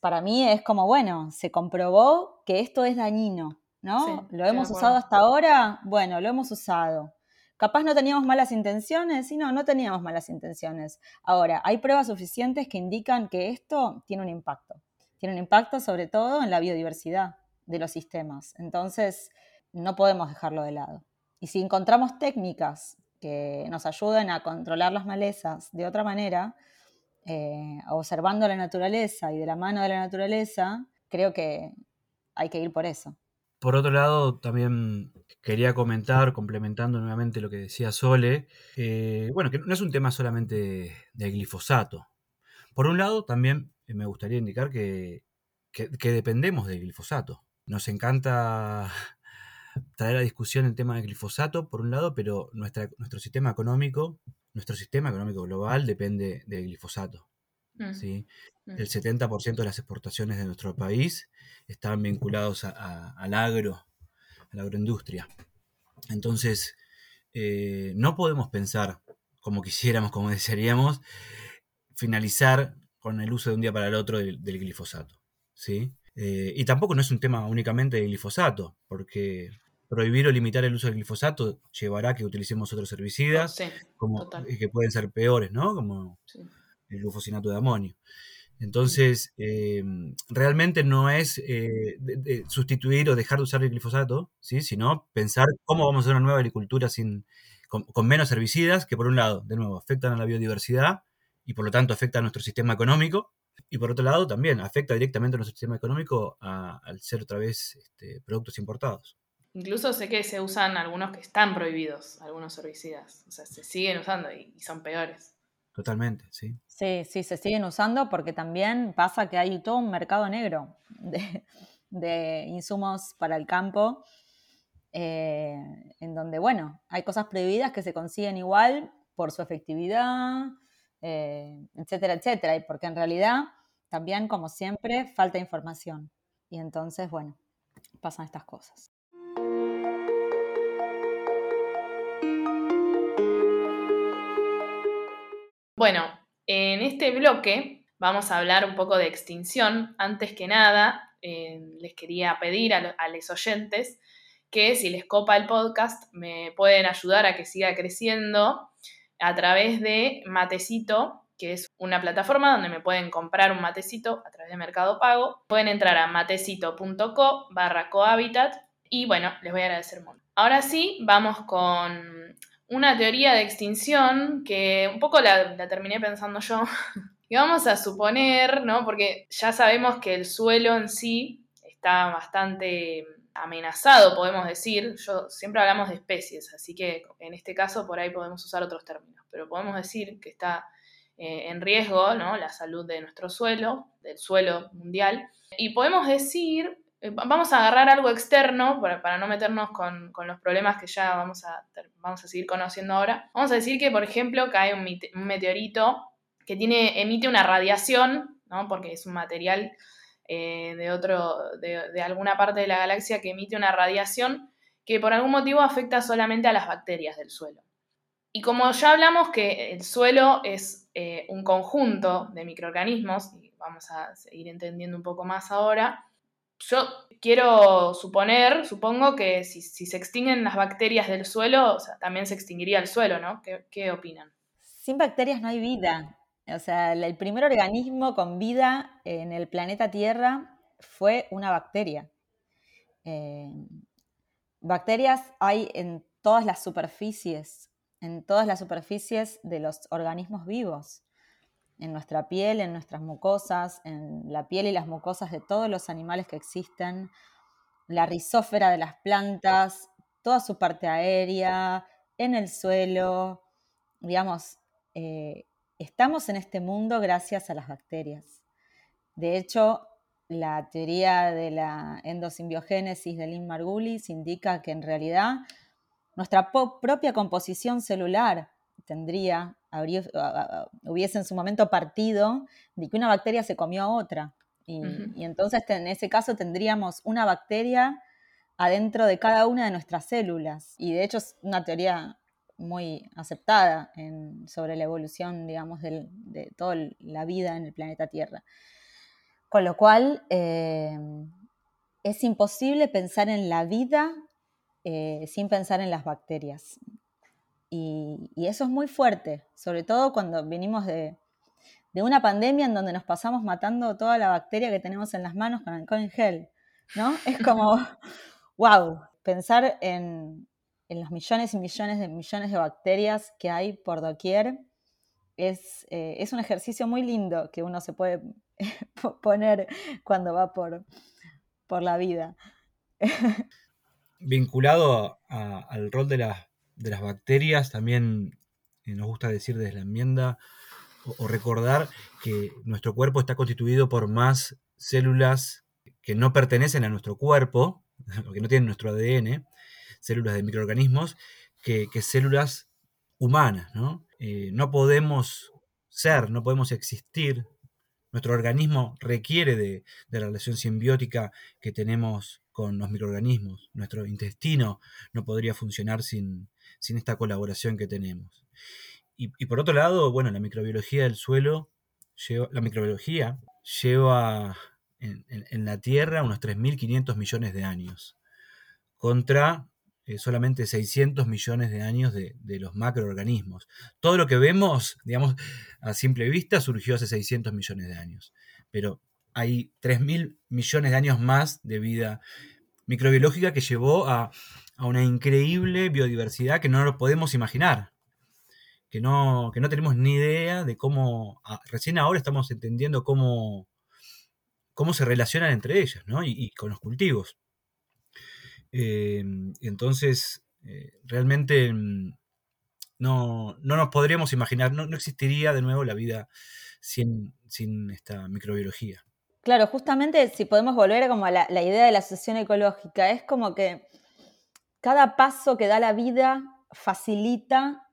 para mí es como, bueno, se comprobó que esto es dañino, ¿no? ¿Lo hemos usado hasta ahora? Bueno, lo hemos usado. Capaz no teníamos malas intenciones, y no, no teníamos malas intenciones. Ahora, hay pruebas suficientes que indican que esto tiene un impacto. Tiene un impacto sobre todo en la biodiversidad de los sistemas. Entonces, no podemos dejarlo de lado. Y si encontramos técnicas que nos ayuden a controlar las malezas de otra manera, eh, observando la naturaleza y de la mano de la naturaleza, creo que hay que ir por eso. Por otro lado, también quería comentar, complementando nuevamente lo que decía Sole, eh, bueno, que no es un tema solamente de glifosato. Por un lado, también me gustaría indicar que, dependemos del glifosato. Nos encanta traer a discusión el tema del glifosato, por un lado, pero nuestro sistema económico, nuestro sistema económico global depende del glifosato. Mm. ¿sí? Mm. El 70% de las exportaciones de nuestro país están vinculados al agro, a la agroindustria. Entonces, eh, no podemos pensar como quisiéramos, como desearíamos, finalizar con el uso de un día para el otro del, glifosato. ¿sí? Eh, y tampoco no es un tema únicamente de glifosato, porque prohibir o limitar el uso del glifosato llevará a que utilicemos otros herbicidas como, que pueden ser peores, ¿no? Como el glufosinato de amonio. Entonces, eh, realmente no es eh, sustituir o dejar de usar el glifosato, ¿sí? sino pensar cómo vamos a hacer una nueva agricultura sin, con, menos herbicidas, que por un lado, de nuevo, afectan a la biodiversidad y por lo tanto afectan a nuestro sistema económico, Y por otro lado, también afecta directamente a nuestro sistema económico al ser otra vez este, productos importados. Incluso sé que se usan algunos que están prohibidos, algunos herbicidas. O sea, se siguen usando y, son peores. Totalmente, sí. Sí, sí, se siguen usando porque también pasa que hay todo un mercado negro de, insumos para el campo, eh, en donde, bueno, hay cosas prohibidas que se consiguen igual por su efectividad, eh, etcétera, etcétera, y porque en realidad también, como siempre, falta información. Y entonces, bueno, pasan estas cosas. Bueno, en este bloque vamos a hablar un poco de extinción. Antes que nada, eh, les quería pedir a, a los oyentes que si les copa el podcast me pueden ayudar a que siga creciendo a través de Matecito, que es una plataforma donde me pueden comprar un matecito a través de Mercado Pago. Pueden entrar a matecito.co barra cohabitat y bueno, les voy a agradecer mucho. Ahora sí, vamos con una teoría de extinción que un poco la, terminé pensando yo. y vamos a suponer, ¿no? Porque ya sabemos que el suelo en sí está bastante amenazado, podemos decir. Yo siempre hablamos de especies, así que en este caso por ahí podemos usar otros términos, pero podemos decir que está eh, en riesgo, ¿no? La salud de nuestro suelo, del suelo mundial. Y podemos decir vamos a agarrar algo externo para, no meternos con, los problemas que ya vamos a, vamos a seguir conociendo ahora. Vamos a decir que, por ejemplo, cae un, meteorito que tiene, emite una radiación, ¿no? porque es un material eh, de, otro, de, alguna parte de la galaxia que emite una radiación que por algún motivo afecta solamente a las bacterias del suelo. Y como ya hablamos que el suelo es eh, un conjunto de microorganismos, y vamos a seguir entendiendo un poco más ahora, yo quiero suponer, supongo que si, se extinguen las bacterias del suelo, también se extinguiría el suelo, ¿no? ¿Qué, opinan? Sin bacterias no hay vida. O sea, el primer organismo con vida en el planeta Tierra fue una bacteria. Eh, bacterias hay en todas las superficies, en todas las superficies de los organismos vivos en nuestra piel, en nuestras mucosas, en la piel y las mucosas de todos los animales que existen, la rizófera de las plantas, toda su parte aérea, en el suelo, digamos, eh, estamos en este mundo gracias a las bacterias. De hecho, la teoría de la endosimbiogénesis de Lynn Margulis indica que en realidad nuestra propia composición celular tendría, hubiese en su momento partido de que una bacteria se comió a otra. Y, entonces en ese caso tendríamos una bacteria adentro de cada una de nuestras células. Y de hecho es una teoría muy aceptada sobre la evolución, digamos, de toda la vida en el planeta Tierra. Con lo cual, eh, es imposible pensar en la vida eh, sin pensar en las bacterias. Y, eso es muy fuerte, sobre todo cuando venimos de, una pandemia en donde nos pasamos matando toda la bacteria que tenemos en las manos con alcohol en gel, ¿no? Es como, wow, pensar en, los millones y millones de millones de bacterias que hay por doquier es, eh, es un ejercicio muy lindo que uno se puede poner cuando va por, por la vida. Vinculado al rol de las de las bacterias, también eh, nos gusta decir desde la enmienda o, recordar que nuestro cuerpo está constituido por más células que no pertenecen a nuestro cuerpo, o que no tienen nuestro ADN, células de microorganismos, que, células humanas. ¿no? Eh, no podemos ser, no podemos existir. Nuestro organismo requiere de, de la relación simbiótica que tenemos con los microorganismos. Nuestro intestino no podría funcionar sin, sin esta colaboración que tenemos. Y, por otro lado, bueno, la microbiología del suelo, la microbiología lleva en, la Tierra unos 3.500 millones de años, contra eh, solamente 600 millones de años de, los macroorganismos. Todo lo que vemos, digamos, a simple vista surgió hace 600 millones de años, pero hay 3.000 millones de años más de vida microbiológica que llevó a una increíble biodiversidad que no lo podemos imaginar, que no, que no tenemos ni idea de cómo, recién ahora estamos entendiendo cómo, cómo se relacionan entre ellas, ¿no? Y, con los cultivos. Eh, entonces, eh, realmente mm, no, no, nos podríamos imaginar, no, existiría de nuevo la vida sin, sin esta microbiología. Claro, justamente si podemos volver como a la, la idea de la asociación ecológica, es como que cada paso que da la vida facilita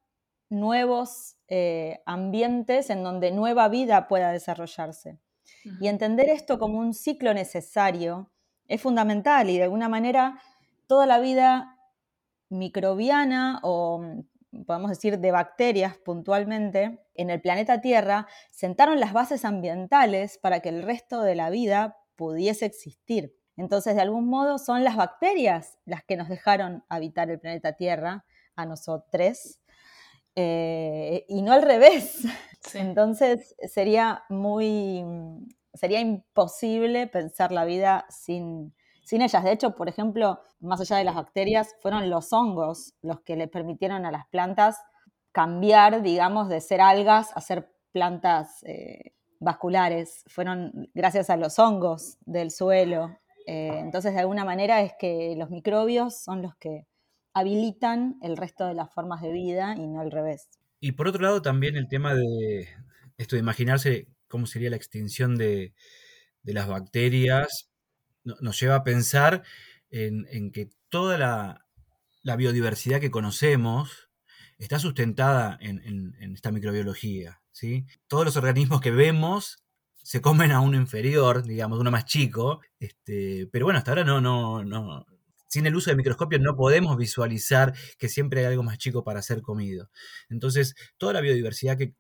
nuevos eh, ambientes en donde nueva vida pueda desarrollarse. Y entender esto como un ciclo necesario es fundamental y de alguna manera toda la vida microbiana o mm, podemos decir de bacterias puntualmente en el planeta Tierra sentaron las bases ambientales para que el resto de la vida pudiese existir. Entonces, de algún modo, son las bacterias las que nos dejaron habitar el planeta Tierra a nosotros eh, y no al revés. Entonces, sería muy, sería imposible pensar la vida sin, sin ellas. De hecho, por ejemplo, más allá de las bacterias, fueron los hongos los que le permitieron a las plantas cambiar, digamos, de ser algas a ser plantas eh, vasculares. Fueron gracias a los hongos del suelo. Eh, entonces, de alguna manera es que los microbios son los que habilitan el resto de las formas de vida y no al revés. Y por otro lado, también el tema de esto de imaginarse cómo sería la extinción de, las bacterias nos lleva a pensar en, que toda la, biodiversidad que conocemos está sustentada en, esta microbiología. ¿sí? Todos los organismos que vemos se comen a uno inferior, digamos, uno más chico, este, pero bueno, hasta ahora no, no, no, sin el uso de microscopio no podemos visualizar que siempre hay algo más chico para ser comido. Entonces, toda la biodiversidad que,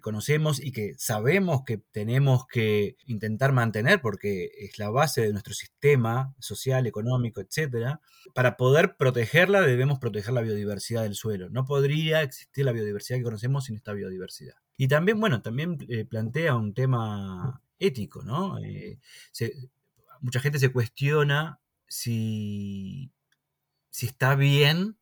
conocemos y que sabemos que tenemos que intentar mantener porque es la base de nuestro sistema social, económico, etc., para poder protegerla debemos proteger la biodiversidad del suelo. No podría existir la biodiversidad que conocemos sin esta biodiversidad. Y también, bueno, también eh, plantea un tema ético, ¿no? Eh, mucha gente se cuestiona si, si está bien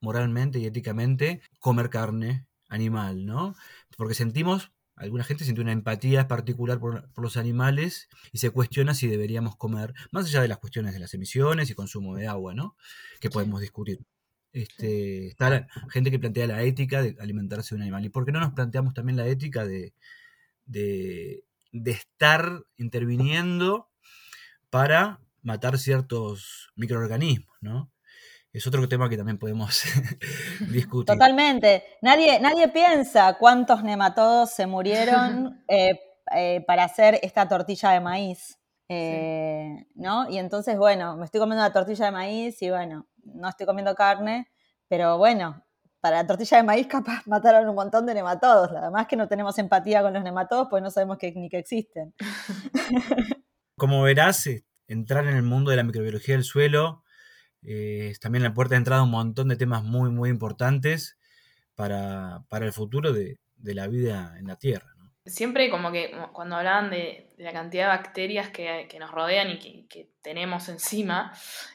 moralmente y éticamente comer carne animal, ¿no? Porque sentimos, alguna gente siente una empatía particular por, los animales y se cuestiona si deberíamos comer, más allá de las cuestiones de las emisiones y consumo de agua, ¿no? Que podemos discutir. Este, está gente que plantea la ética de alimentarse de un animal. ¿Y por qué no nos planteamos también la ética de, de, de estar interviniendo para matar ciertos microorganismos, ¿no? Es otro tema que también podemos discutir. Totalmente. Nadie, nadie piensa cuántos nematodos se murieron eh, eh, para hacer esta tortilla de maíz. Eh, ¿No? Y entonces, bueno, me estoy comiendo una tortilla de maíz y bueno, no estoy comiendo carne, pero bueno, para la tortilla de maíz capaz mataron un montón de nematodos. Además que no tenemos empatía con los nematodos, pues no sabemos que, ni que existen. Como verás, entrar en el mundo de la microbiología del suelo eh, también la puerta de entrada un montón de temas muy, muy importantes para, el futuro de, la vida en la Tierra. Siempre como que cuando hablaban de, la cantidad de bacterias que, nos rodean y que, tenemos encima,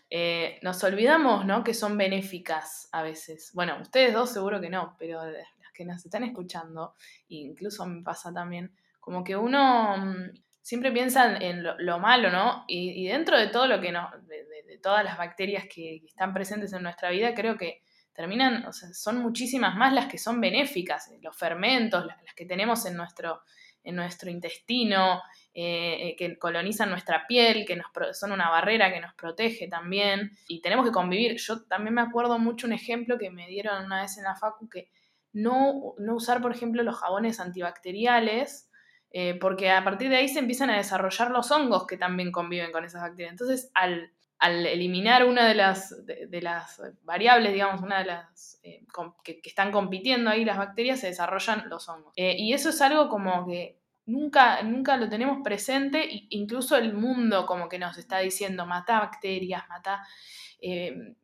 eh, nos olvidamos ¿no? que son benéficas a veces. Bueno, ustedes dos seguro que no, pero las que nos están escuchando, incluso me pasa también, como que uno mm, siempre piensan en lo, malo, ¿no? Y, dentro de todo lo que no, de, todas las bacterias que, están presentes en nuestra vida, creo que terminan, o sea, son muchísimas más las que son benéficas, los fermentos, las, que tenemos en nuestro, en nuestro intestino, eh, eh, que colonizan nuestra piel, que nos, son una barrera que nos protege también, y tenemos que convivir. Yo también me acuerdo mucho un ejemplo que me dieron una vez en la facu, que no, no usar, por ejemplo, los jabones antibacteriales, eh, porque a partir de ahí se empiezan a desarrollar los hongos que también conviven con esas bacterias. Entonces, al, eliminar una de las, de, las variables, digamos, una de las eh, que, están compitiendo ahí las bacterias, se desarrollan los hongos. Eh, y eso es algo como que nunca, nunca lo tenemos presente, incluso el mundo como que nos está diciendo, mata bacterias, mata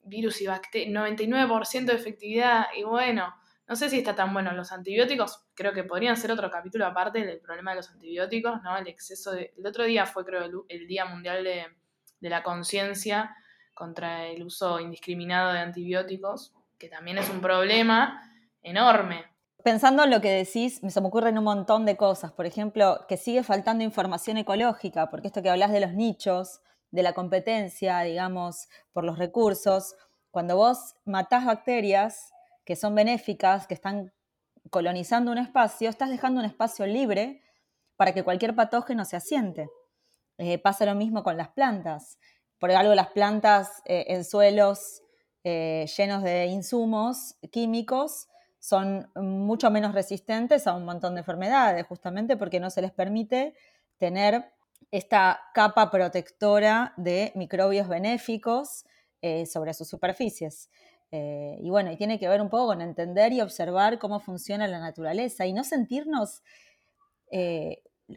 virus y bacterias, 99% de efectividad, y bueno, no sé si está tan bueno. Los antibióticos creo que podrían ser otro capítulo aparte del problema de los antibióticos, ¿no? El exceso de... El otro día fue creo el, Día Mundial de, la Conciencia contra el uso indiscriminado de antibióticos, que también es un problema enorme. Pensando en lo que decís, me ocurren un montón de cosas. Por ejemplo, que sigue faltando información ecológica, porque esto que hablas de los nichos, de la competencia, digamos, por los recursos, cuando vos matás bacterias que son benéficas, que están colonizando un espacio, estás dejando un espacio libre para que cualquier patógeno se asiente. Eh, pasa lo mismo con las plantas. Por algo las plantas eh, en suelos eh, llenos de insumos químicos son mucho menos resistentes a un montón de enfermedades, justamente porque no se les permite tener esta capa protectora de microbios benéficos sobre sus superficies. Y bueno, y tiene que ver un poco con entender y observar cómo funciona la naturaleza y no sentirnos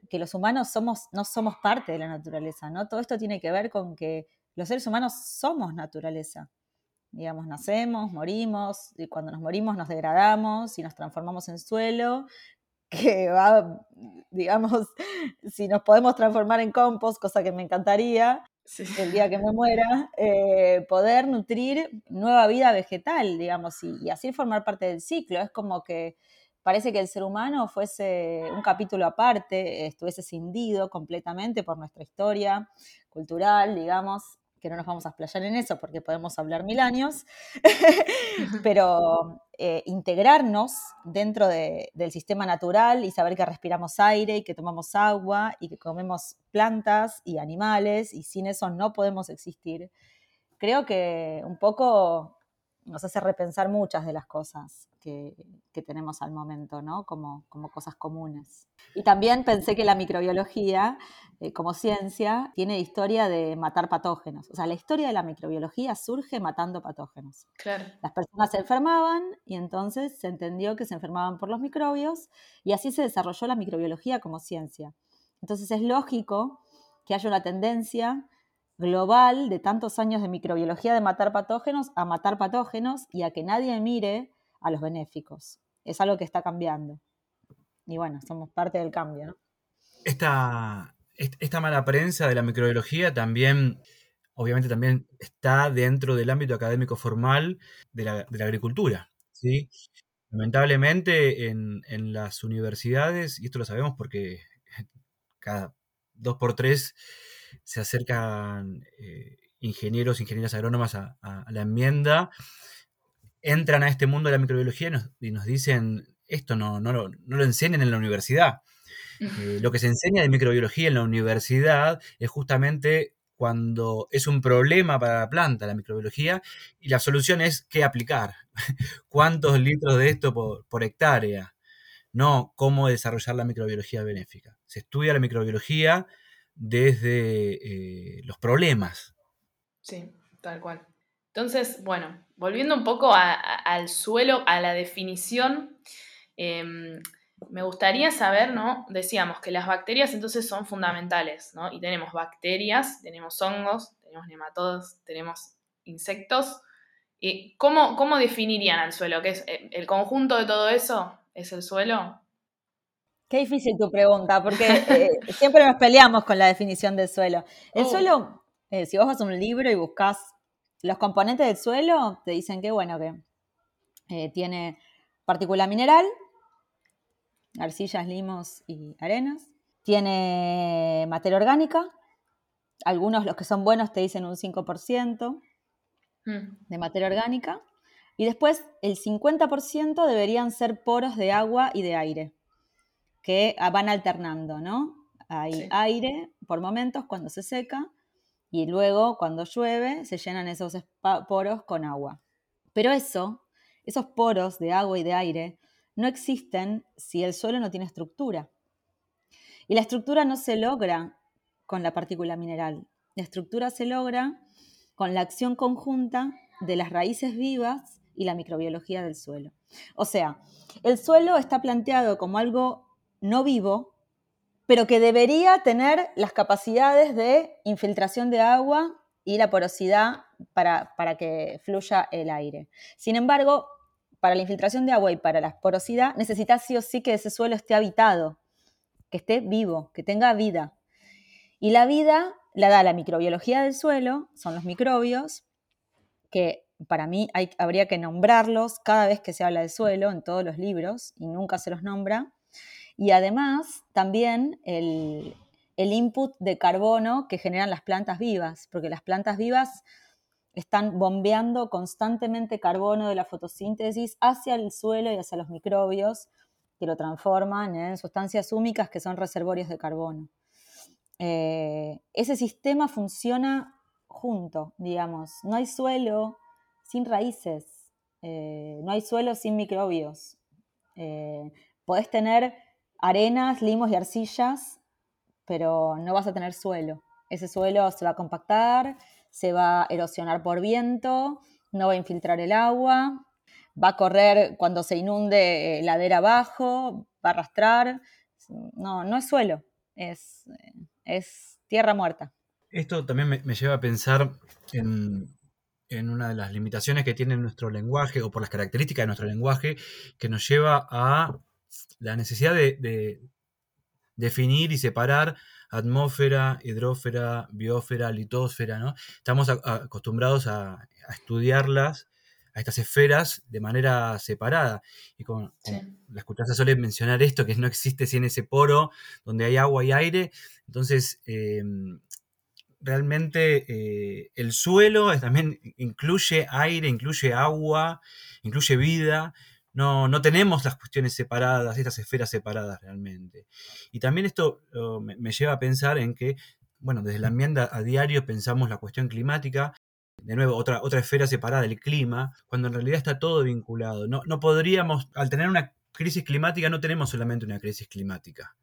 que los humanos somos, no somos parte de la naturaleza, ¿no? Todo esto tiene que ver con que los seres humanos somos naturaleza. Digamos, nacemos, morimos, y cuando nos morimos nos degradamos y nos transformamos en suelo, que va, digamos, si nos podemos transformar en compost, cosa que me encantaría, el día que me muera, eh, poder nutrir nueva vida vegetal, digamos, y, así formar parte del ciclo. Es como que parece que el ser humano fuese un capítulo aparte, estuviese cindido completamente por nuestra historia cultural, digamos, que no nos vamos a explayar en eso porque podemos hablar mil años, pero eh, integrarnos dentro del sistema natural y saber que respiramos aire y que tomamos agua y que comemos plantas y animales y sin eso no podemos existir. Creo que un poco nos hace repensar muchas de las cosas que, tenemos al momento, ¿no? Como, como, cosas comunes. Y también pensé que la microbiología, eh, como ciencia, tiene historia de matar patógenos. O sea, la historia de la microbiología surge matando patógenos. Claro. Las personas se enfermaban y entonces se entendió que se enfermaban por los microbios y así se desarrolló la microbiología como ciencia. Entonces es lógico que haya una tendencia global de tantos años de microbiología de matar patógenos a matar patógenos y a que nadie mire a los benéficos. Es algo que está cambiando. Y bueno, somos parte del cambio, ¿no? Esta, esta mala prensa de la microbiología también, obviamente también está dentro del ámbito académico formal de la, agricultura, ¿sí? Lamentablemente en, en las universidades, y esto lo sabemos porque cada dos por tres se acercan eh, ingenieros, ingenieras agrónomas a, la enmienda, entran a este mundo de la microbiología y nos, dicen, esto no, no, lo, enseñan en la universidad. Eh, lo que se enseña de microbiología en la universidad es justamente cuando es un problema para la planta, la microbiología, y la solución es qué aplicar, cuántos litros de esto por, por hectárea, no cómo desarrollar la microbiología benéfica. Se estudia la microbiología desde eh, los problemas. Sí, tal cual. Entonces, bueno, volviendo un poco al suelo, a la definición, em, me gustaría saber, ¿no? Decíamos que las bacterias entonces son fundamentales, ¿no? Y tenemos bacterias, tenemos hongos, tenemos nematodos, tenemos insectos. ¿Y cómo, cómo definirían al suelo? ¿Qué es eh, el conjunto de todo eso? ¿Es el suelo? Qué difícil tu pregunta, porque eh, siempre nos peleamos con la definición del suelo. El oh. suelo, eh, si vos vas a un libro y buscas los componentes del suelo, te dicen que, bueno, que eh, tiene partícula mineral, arcillas, limos y arenas. Tiene materia orgánica. Algunos, los que son buenos, te dicen un 5% hmm. de materia orgánica. Y después, el 50% deberían ser poros de agua y de aire que ah, van alternando, ¿no? Hay aire por momentos cuando se seca y luego cuando llueve se llenan esos poros con agua. Pero eso, esos poros de agua y de aire, no existen si el suelo no tiene estructura. Y la estructura no se logra con la partícula mineral. La estructura se logra con la acción conjunta de las raíces vivas y la microbiología del suelo. O sea, el suelo está planteado como algo no vivo, pero que debería tener las capacidades de infiltración de agua y la porosidad para, para, que fluya el aire. Sin embargo, para la infiltración de agua y para la porosidad, necesitas sí o sí que ese suelo esté habitado, que esté vivo, que tenga vida. Y la vida la da la microbiología del suelo, son los microbios, que para mí habría que nombrarlos cada vez que se habla de suelo en todos los libros y nunca se los nombra. Y además también el, el input de carbono que generan las plantas vivas, porque las plantas vivas están bombeando constantemente carbono de la fotosíntesis hacia el suelo y hacia los microbios que lo transforman en sustancias húmicas que son reservorios de carbono. Eh, ese sistema funciona junto, digamos. No hay suelo sin raíces, eh, no hay suelo sin microbios. Eh, podés tener arenas, limos y arcillas, pero no vas a tener suelo. Ese suelo se va a compactar, se va a erosionar por viento, no va a infiltrar el agua, va a correr cuando se inunde ladera abajo, va a arrastrar. No, no es suelo, es, es tierra muerta. Esto también me, lleva a pensar en, una de las limitaciones que tiene nuestro lenguaje o por las características de nuestro lenguaje que nos lleva a la necesidad de, definir y separar atmósfera, hidrósfera, biosfera, litósfera, ¿no? Estamos acostumbrados a, estudiarlas, a estas esferas, de manera separada. Y con, la escuchaste suele mencionar esto, que no existe sin ese poro donde hay agua y aire. Entonces, em, realmente eh, el suelo también incluye aire, incluye agua, incluye vida, no, no tenemos las cuestiones separadas, estas esferas separadas realmente. Y también esto me, lleva a pensar en que, bueno, desde la enmienda a diario pensamos la cuestión climática, de nuevo, otra, otra esfera separada del clima, cuando en realidad está todo vinculado. No, no podríamos, al tener una crisis climática, no tenemos solamente una crisis climática.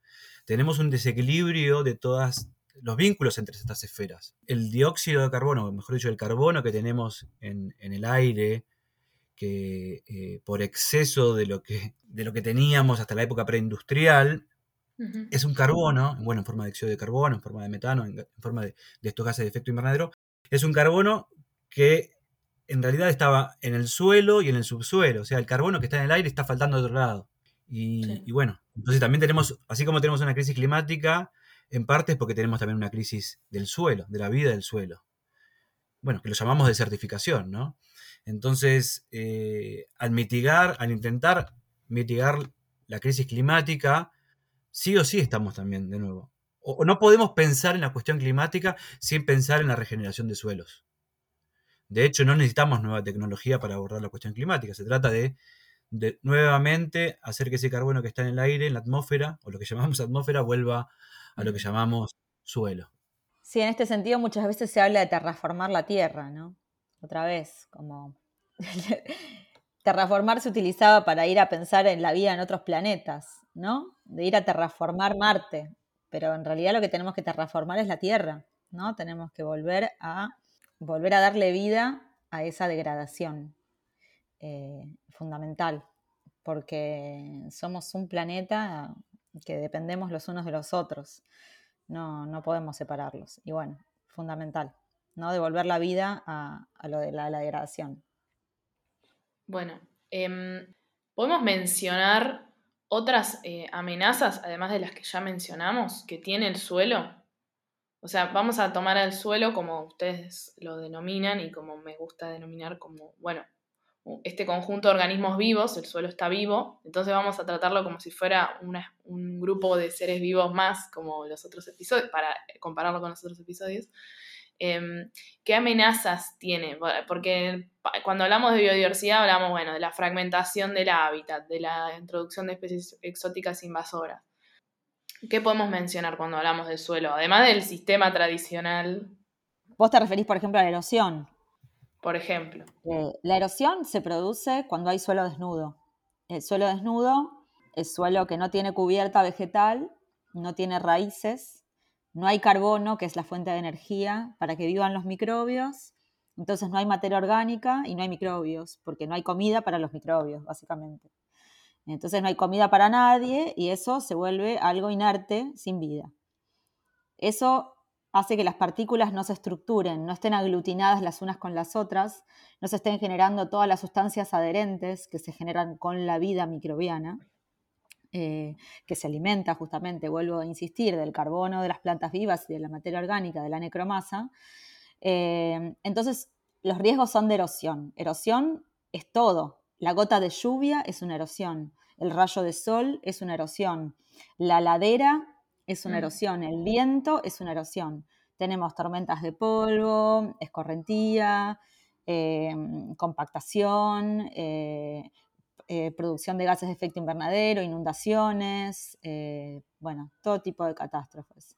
Tenemos un desequilibrio de todos los vínculos entre estas esferas. El dióxido de carbono, mejor dicho, el carbono que tenemos en, en el aire, que eh, por exceso de lo que, de lo que teníamos hasta la época preindustrial, es un carbono, bueno, en forma de dióxido de carbono, en forma de metano, en, forma de, estos gases de efecto invernadero, es un carbono que en realidad estaba en el suelo y en el subsuelo, o sea, el carbono que está en el aire está faltando de otro lado. Y, y bueno, entonces también tenemos, así como tenemos una crisis climática, en parte es porque tenemos también una crisis del suelo, de la vida del suelo. Bueno, que lo llamamos desertificación, ¿no? Entonces, eh, al mitigar, al intentar mitigar la crisis climática, sí o sí estamos también, de nuevo. O, no podemos pensar en la cuestión climática sin pensar en la regeneración de suelos. De hecho, no necesitamos nueva tecnología para abordar la cuestión climática. Se trata de, de, nuevamente hacer que ese carbono que está en el aire, en la atmósfera, o lo que llamamos atmósfera, vuelva a lo que llamamos suelo. Sí, en este sentido muchas veces se habla de terraformar la Tierra, ¿no? Otra vez, como terraformar se utilizaba para ir a pensar en la vida en otros planetas, ¿no? De ir a terraformar Marte, pero en realidad lo que tenemos que terraformar es la Tierra, ¿no? Tenemos que volver a, volver a darle vida a esa degradación eh, fundamental, porque somos un planeta que dependemos los unos de los otros, no, no podemos separarlos, y bueno, fundamental. ¿No? Devolver la vida a, lo de la, degradación. Bueno, em, podemos mencionar otras eh, amenazas, además de las que ya mencionamos, que tiene el suelo. O sea, vamos a tomar al suelo como ustedes lo denominan y como me gusta denominar como, bueno, este conjunto de organismos vivos, el suelo está vivo, entonces vamos a tratarlo como si fuera un grupo de seres vivos más, como los otros episodios, para compararlo con los otros episodios. Em, ¿Qué amenazas tiene? Porque cuando hablamos de biodiversidad hablamos, bueno, de la fragmentación del hábitat, de la introducción de especies exóticas invasoras. ¿Qué podemos mencionar cuando hablamos del suelo? Además del sistema tradicional. Vos te referís, por ejemplo, a la erosión. Por ejemplo. Eh, la erosión se produce cuando hay suelo desnudo. El suelo desnudo es suelo que no tiene cubierta vegetal, no tiene raíces, no hay carbono, que es la fuente de energía, para que vivan los microbios. Entonces no hay materia orgánica y no hay microbios, porque no hay comida para los microbios, básicamente. Entonces no hay comida para nadie y eso se vuelve algo inerte, sin vida. Eso hace que las partículas no se estructuren, no estén aglutinadas las unas con las otras, no se estén generando todas las sustancias adherentes que se generan con la vida microbiana. Eh, que se alimenta justamente, vuelvo a insistir, del carbono de las plantas vivas y de la materia orgánica, de la necromasa. Eh, entonces, los riesgos son de erosión. Erosión es todo. La gota de lluvia es una erosión. El rayo de sol es una erosión. La ladera es una mm. erosión. El viento es una erosión. Tenemos tormentas de polvo, escorrentía, em, compactación, eh, eh, producción de gases de efecto invernadero, inundaciones, eh, bueno, todo tipo de catástrofes.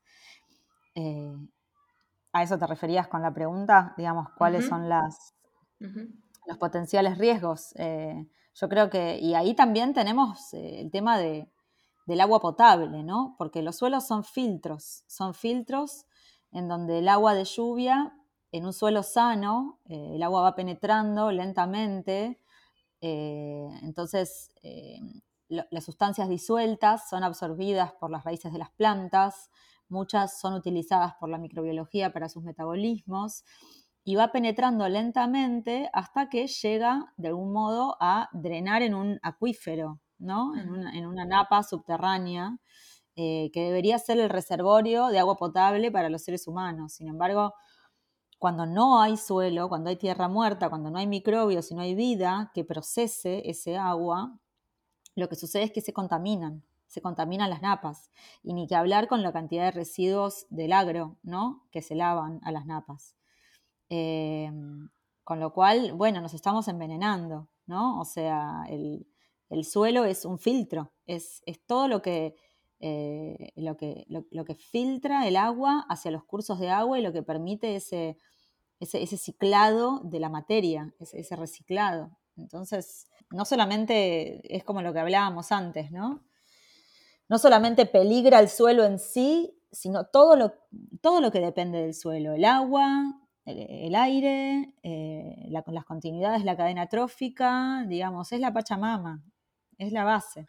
¿A eso te referías con la pregunta? Digamos, ¿cuáles son las, los potenciales riesgos? yo creo que, y ahí también tenemos el tema de, del agua potable, ¿no? Porque los suelos son filtros, son filtros en donde el agua de lluvia, en un suelo sano, eh, el agua va penetrando lentamente, eh, entonces eh, las sustancias disueltas son absorbidas por las raíces de las plantas, muchas son utilizadas por la microbiología para sus metabolismos y va penetrando lentamente hasta que llega de algún modo a drenar en un acuífero, ¿no? En una, en una napa subterránea eh, que debería ser el reservorio de agua potable para los seres humanos. Sin embargo, cuando no hay suelo, cuando hay tierra muerta, cuando no hay microbios y no hay vida que procese ese agua, lo que sucede es que se contaminan, se contaminan las napas. Y ni que hablar con la cantidad de residuos del agro, ¿no? Que se lavan a las napas. Em, con lo cual, bueno, nos estamos envenenando, ¿no? O sea, el, suelo es un filtro, es, es todo lo que eh, lo, que, lo, que filtra el agua hacia los cursos de agua y lo que permite ese, ese, ciclado de la materia, ese, reciclado. Entonces, no solamente es como lo que hablábamos antes, ¿no? No solamente peligra el suelo en sí, sino todo lo, todo lo que depende del suelo, el agua, el, aire, eh, las continuidades, la cadena trófica, digamos, es la Pachamama, es la base.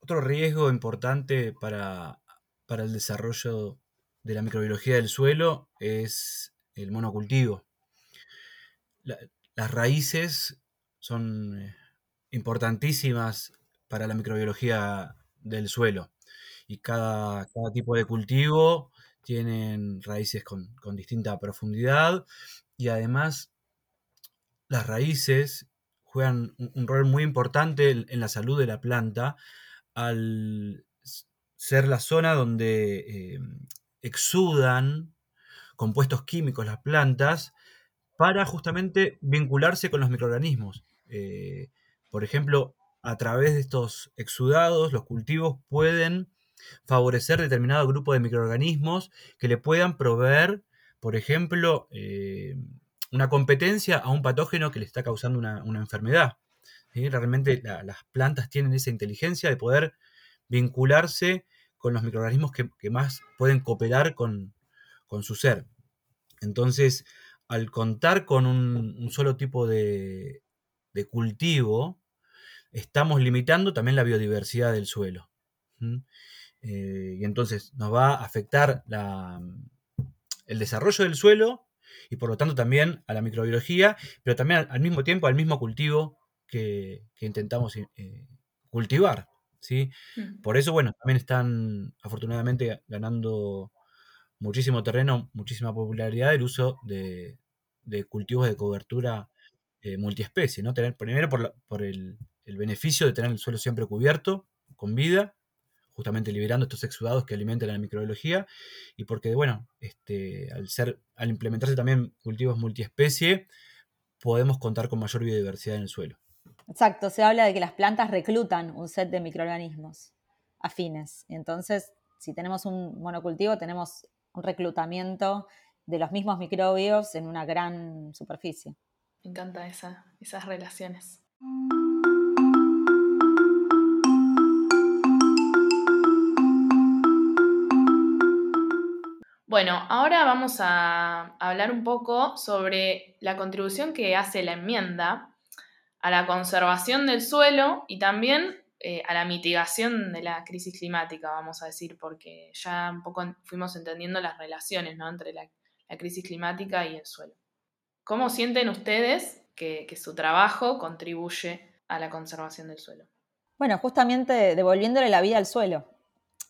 Otro riesgo importante para, el desarrollo de la microbiología del suelo es el monocultivo. las raíces son eh, importantísimas para la microbiología del suelo y cada, tipo de cultivo tienen raíces con, distinta profundidad y además las raíces juegan un, rol muy importante en la salud de la planta al ser la zona donde eh, exudan compuestos químicos las plantas para justamente vincularse con los microorganismos. Eh, por ejemplo, a través de estos exudados, los cultivos pueden favorecer determinado grupo de microorganismos que le puedan proveer, por ejemplo, eh, una competencia a un patógeno que le está causando una enfermedad. Realmente las plantas tienen esa inteligencia de poder vincularse con los microorganismos que, más pueden cooperar con, su ser. Entonces, al contar con un, solo tipo de, cultivo, estamos limitando también la biodiversidad del suelo. Eh, y entonces nos va a afectar el desarrollo del suelo y por lo tanto también a la microbiología, pero también al, mismo tiempo al mismo cultivo que, intentamos eh, cultivar. ¿sí? Por eso, bueno, también están afortunadamente ganando muchísimo terreno, muchísima popularidad el uso de, cultivos de cobertura eh, multiespecie, ¿no? Tener, primero por, el, beneficio de tener el suelo siempre cubierto, con vida, justamente liberando estos exudados que alimentan la microbiología, y porque, bueno, este, al, ser, al implementarse también cultivos multiespecie, podemos contar con mayor biodiversidad en el suelo. Exacto, se habla de que las plantas reclutan un set de microorganismos afines. Entonces, si tenemos un monocultivo, tenemos un reclutamiento de los mismos microbios en una gran superficie. Me encanta esas relaciones. Bueno, ahora vamos a hablar un poco sobre la contribución que hace la enmienda a la conservación del suelo y también eh, a la mitigación de la crisis climática, vamos a decir, porque ya un poco fuimos entendiendo las relaciones entre la, crisis climática y el suelo. ¿Cómo sienten ustedes que, su trabajo contribuye a la conservación del suelo? Bueno, justamente devolviéndole la vida al suelo.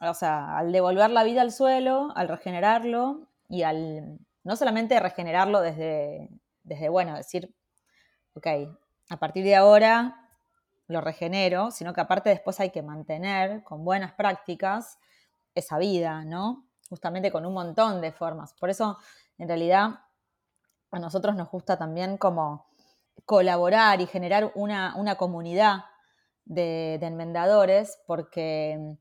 O sea, al devolver la vida al suelo, al regenerarlo y al no solamente regenerarlo desde desde, bueno, decir, ok, a partir de ahora lo regenero, sino que aparte después hay que mantener con buenas prácticas esa vida, ¿no? Justamente con un montón de formas. Por eso, en realidad, a nosotros nos gusta también como colaborar y generar una, comunidad de, enmendadores, porque,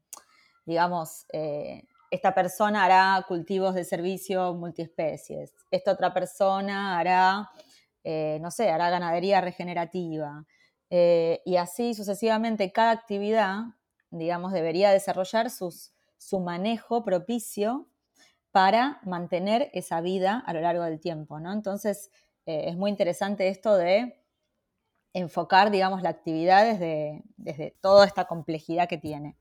digamos, eh, esta persona hará cultivos de servicio multiespecies, esta otra persona hará, eh, no sé, hará ganadería regenerativa, eh, y así sucesivamente cada actividad, digamos, debería desarrollar su manejo propicio para mantener esa vida a lo largo del tiempo, ¿no? Entonces, eh, es muy interesante esto de enfocar, digamos, la actividad desde, desde toda esta complejidad que tiene.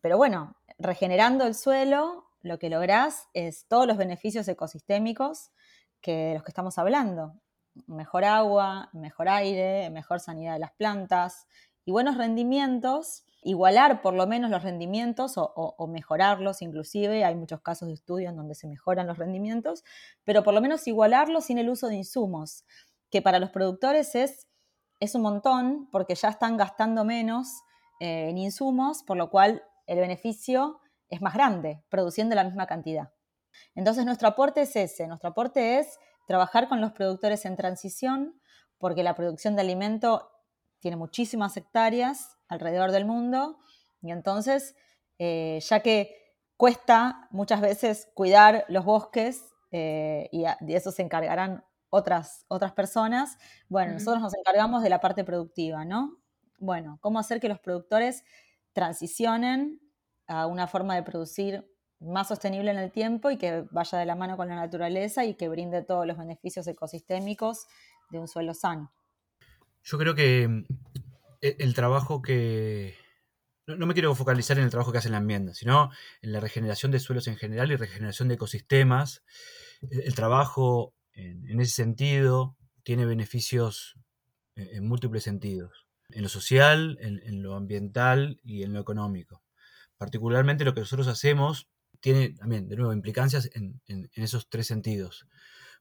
pero bueno, regenerando el suelo, lo que lográs es todos los beneficios ecosistémicos que, de los que estamos hablando. Mejor agua, mejor aire, mejor sanidad de las plantas y buenos rendimientos, igualar por lo menos los rendimientos o, mejorarlos inclusive, hay muchos casos de estudio en donde se mejoran los rendimientos, pero por lo menos igualarlos sin el uso de insumos, que para los productores es, es un montón porque ya están gastando menos eh, en insumos, por lo cual el beneficio es más grande, produciendo la misma cantidad. Entonces nuestro aporte es ese, nuestro aporte es trabajar con los productores en transición, porque la producción de alimento tiene muchísimas hectáreas alrededor del mundo, y entonces, eh, ya que cuesta muchas veces cuidar los bosques, eh, y de eso se encargarán otras, otras personas, bueno, nosotros nos encargamos de la parte productiva, ¿no? Bueno, cómo hacer que los productores transicionen a una forma de producir más sostenible en el tiempo y que vaya de la mano con la naturaleza y que brinde todos los beneficios ecosistémicos de un suelo sano. Yo creo que mm, e, el trabajo que... No me quiero focalizar en el trabajo que hace la enmienda, sino en la regeneración de suelos en general y regeneración de ecosistemas. El trabajo en ese sentido tiene beneficios eh, en múltiples sentidos en lo social, en, lo ambiental y en lo económico. Particularmente lo que nosotros hacemos tiene también, de nuevo, implicancias en, esos tres sentidos.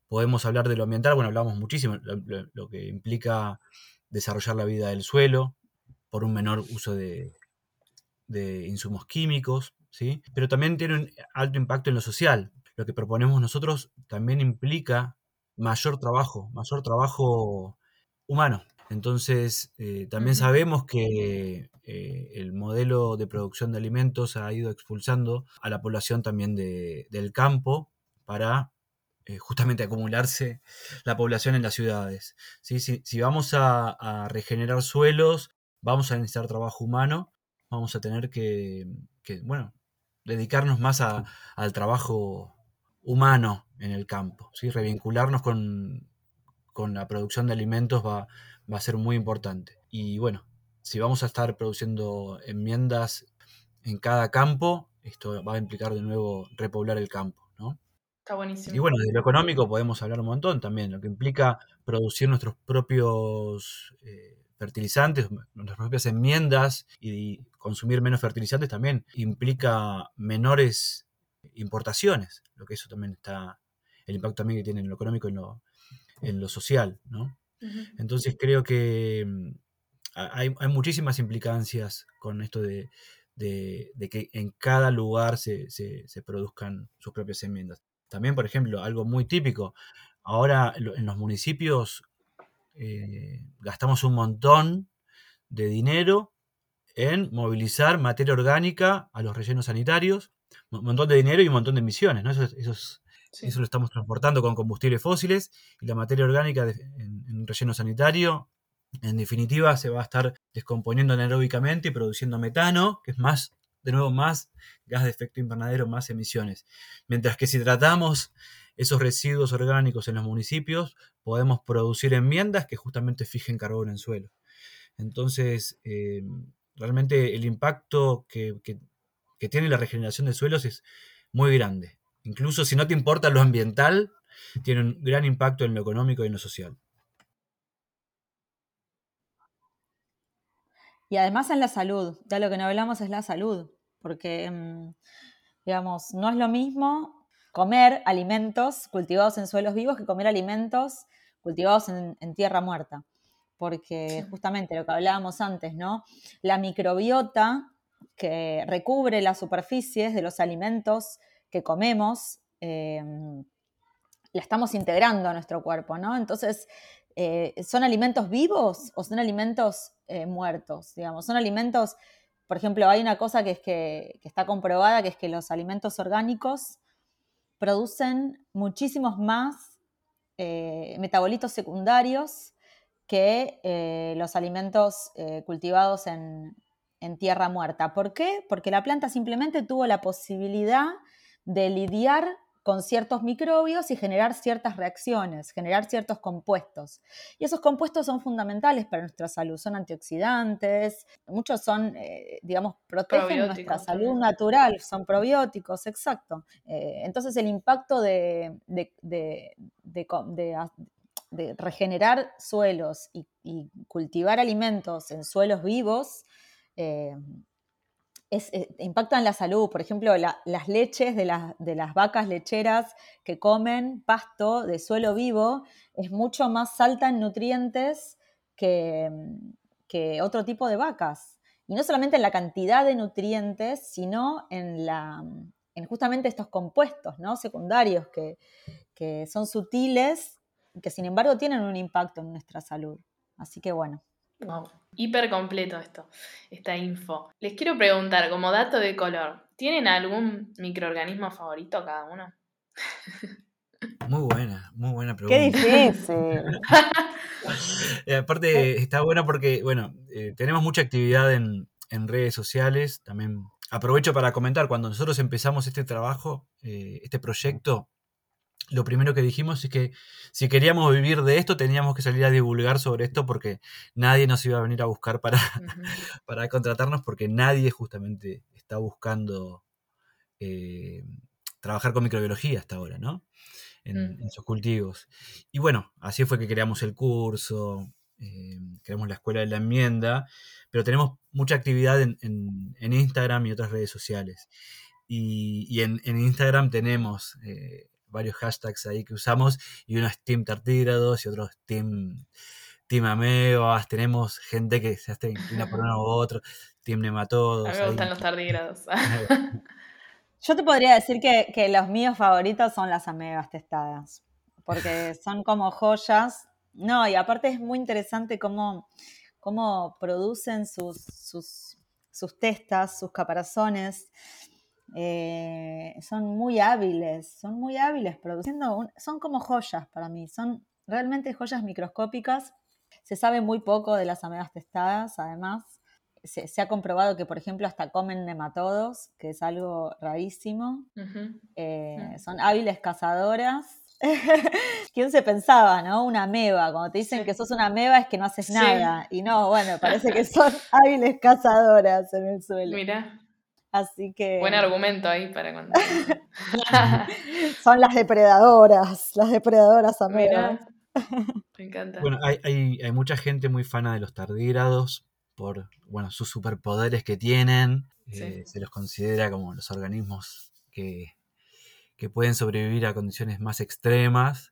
Podemos hablar de lo ambiental, bueno, hablamos muchísimo, lo, que implica desarrollar la vida del suelo por un menor uso de, insumos químicos, ¿sí? pero también tiene un alto impacto en lo social. Lo que proponemos nosotros también implica mayor trabajo, mayor trabajo humano. Entonces, eh, también sabemos que eh, el modelo de producción de alimentos ha ido expulsando a la población también del campo para eh, justamente acumularse la población en las ciudades. Si, vamos a, regenerar suelos, vamos a necesitar trabajo humano, vamos a tener que, bueno, dedicarnos más al trabajo humano en el campo, ¿sí? revincularnos con, con la producción de alimentos va, va a ser muy importante. Y bueno, si vamos a estar produciendo enmiendas en cada campo, esto va a implicar de nuevo repoblar el campo, ¿no? Está buenísimo. Y bueno, de lo económico podemos hablar un montón también, lo que implica producir nuestros propios eh, fertilizantes, nuestras propias enmiendas y consumir menos fertilizantes también implica menores importaciones, lo que eso también está, el impacto también que tiene en lo económico y en lo, en lo social, ¿no? Entonces creo que mm, hay, muchísimas implicancias con esto de, que en cada lugar se, produzcan sus propias enmiendas. También, por ejemplo, algo muy típico, ahora en los municipios eh, gastamos un montón de dinero en movilizar materia orgánica a los rellenos sanitarios, un montón de dinero y un montón de emisiones, ¿no? Eso, eso lo estamos transportando con combustibles fósiles y la materia orgánica en, un relleno sanitario, en definitiva, se va a estar descomponiendo anaeróbicamente y produciendo metano, que es más, de nuevo, más gas de efecto invernadero, más emisiones. Mientras que si tratamos esos residuos orgánicos en los municipios, podemos producir enmiendas que justamente fijen carbono en suelo. Entonces, eh, realmente el impacto que tiene la regeneración de suelos es muy grande. Incluso si no te importa lo ambiental, tiene un gran impacto en lo económico y en lo social. Y además en la salud, ya lo que no hablamos es la salud, porque, mm, digamos, no es lo mismo comer alimentos cultivados en suelos vivos que comer alimentos cultivados en, tierra muerta. Porque justamente lo que hablábamos antes, ¿no? La microbiota que recubre las superficies de los alimentos que comemos, eh, la estamos integrando a nuestro cuerpo, ¿no? Entonces, eh, ¿son alimentos vivos o son alimentos eh, muertos? Digamos, son alimentos, por ejemplo, hay una cosa que es que, está comprobada, que es que los alimentos orgánicos producen muchísimos más eh, metabolitos secundarios que los alimentos cultivados en tierra muerta. ¿Por qué? Porque la planta simplemente tuvo la posibilidad de lidiar con ciertos microbios y generar ciertas reacciones, generar ciertos compuestos. Y esos compuestos son fundamentales para nuestra salud, son antioxidantes, muchos son, eh, digamos, protegen nuestra salud natural, son probióticos, exacto. Eh, entonces el impacto de, regenerar suelos y, cultivar alimentos en suelos vivos, eh, es, eh, impactan la salud. Por ejemplo, las leches de, las vacas lecheras que comen pasto de suelo vivo es mucho más alta en nutrientes que, otro tipo de vacas. Y no solamente en la cantidad de nutrientes, sino en, la, en justamente estos compuestos ¿no? secundarios que, que son sutiles y que sin embargo tienen un impacto en nuestra salud. Así que bueno. Wow, hiper completo esto, esta info. Les quiero preguntar, como dato de color, ¿tienen algún microorganismo favorito cada uno? Muy buena, muy buena pregunta. Qué difícil. Eh, aparte, está buena porque, bueno, eh, tenemos mucha actividad en, redes sociales. También aprovecho para comentar, cuando nosotros empezamos este trabajo, eh, este proyecto, lo primero que dijimos es que si queríamos vivir de esto, teníamos que salir a divulgar sobre esto porque nadie nos iba a venir a buscar para, para contratarnos, porque nadie justamente está buscando eh, trabajar con microbiología hasta ahora, ¿no? En, sus cultivos. Y bueno, así fue que creamos el curso, eh, creamos la escuela de la enmienda, pero tenemos mucha actividad en, Instagram y otras redes sociales. Y, en, Instagram tenemos eh, varios hashtags ahí que usamos y uno es Team Tartígrados y otros Team, team Amebas. Tenemos gente que se hace inclina por uno u otro, Team Nematodos. A mí me gustan los tardígrados. Yo te podría decir que, los míos favoritos son las amebas testadas, porque son como joyas. No, y aparte es muy interesante cómo, cómo producen sus, sus, sus testas, sus caparazones. Eh, son muy hábiles, son muy hábiles produciendo, son como joyas para mí, son realmente joyas microscópicas. Se sabe muy poco de las amebas testadas, además. Se, ha comprobado que, por ejemplo, hasta comen nematodos, que es algo rarísimo. Eh, mm. Son hábiles cazadoras. ¿Quién se pensaba, no? Una ameba. Cuando te dicen que sos una ameba es que no haces nada. Y no, bueno, parece que son hábiles cazadoras en el suelo. Mira. Así que. Buen argumento ahí para cuando. Son las depredadoras, las depredadoras amigas. Me encanta. Bueno, hay, hay, mucha gente muy fana de los tardígrados por bueno, sus superpoderes que tienen. Eh, se los considera como los organismos que, que pueden sobrevivir a condiciones más extremas.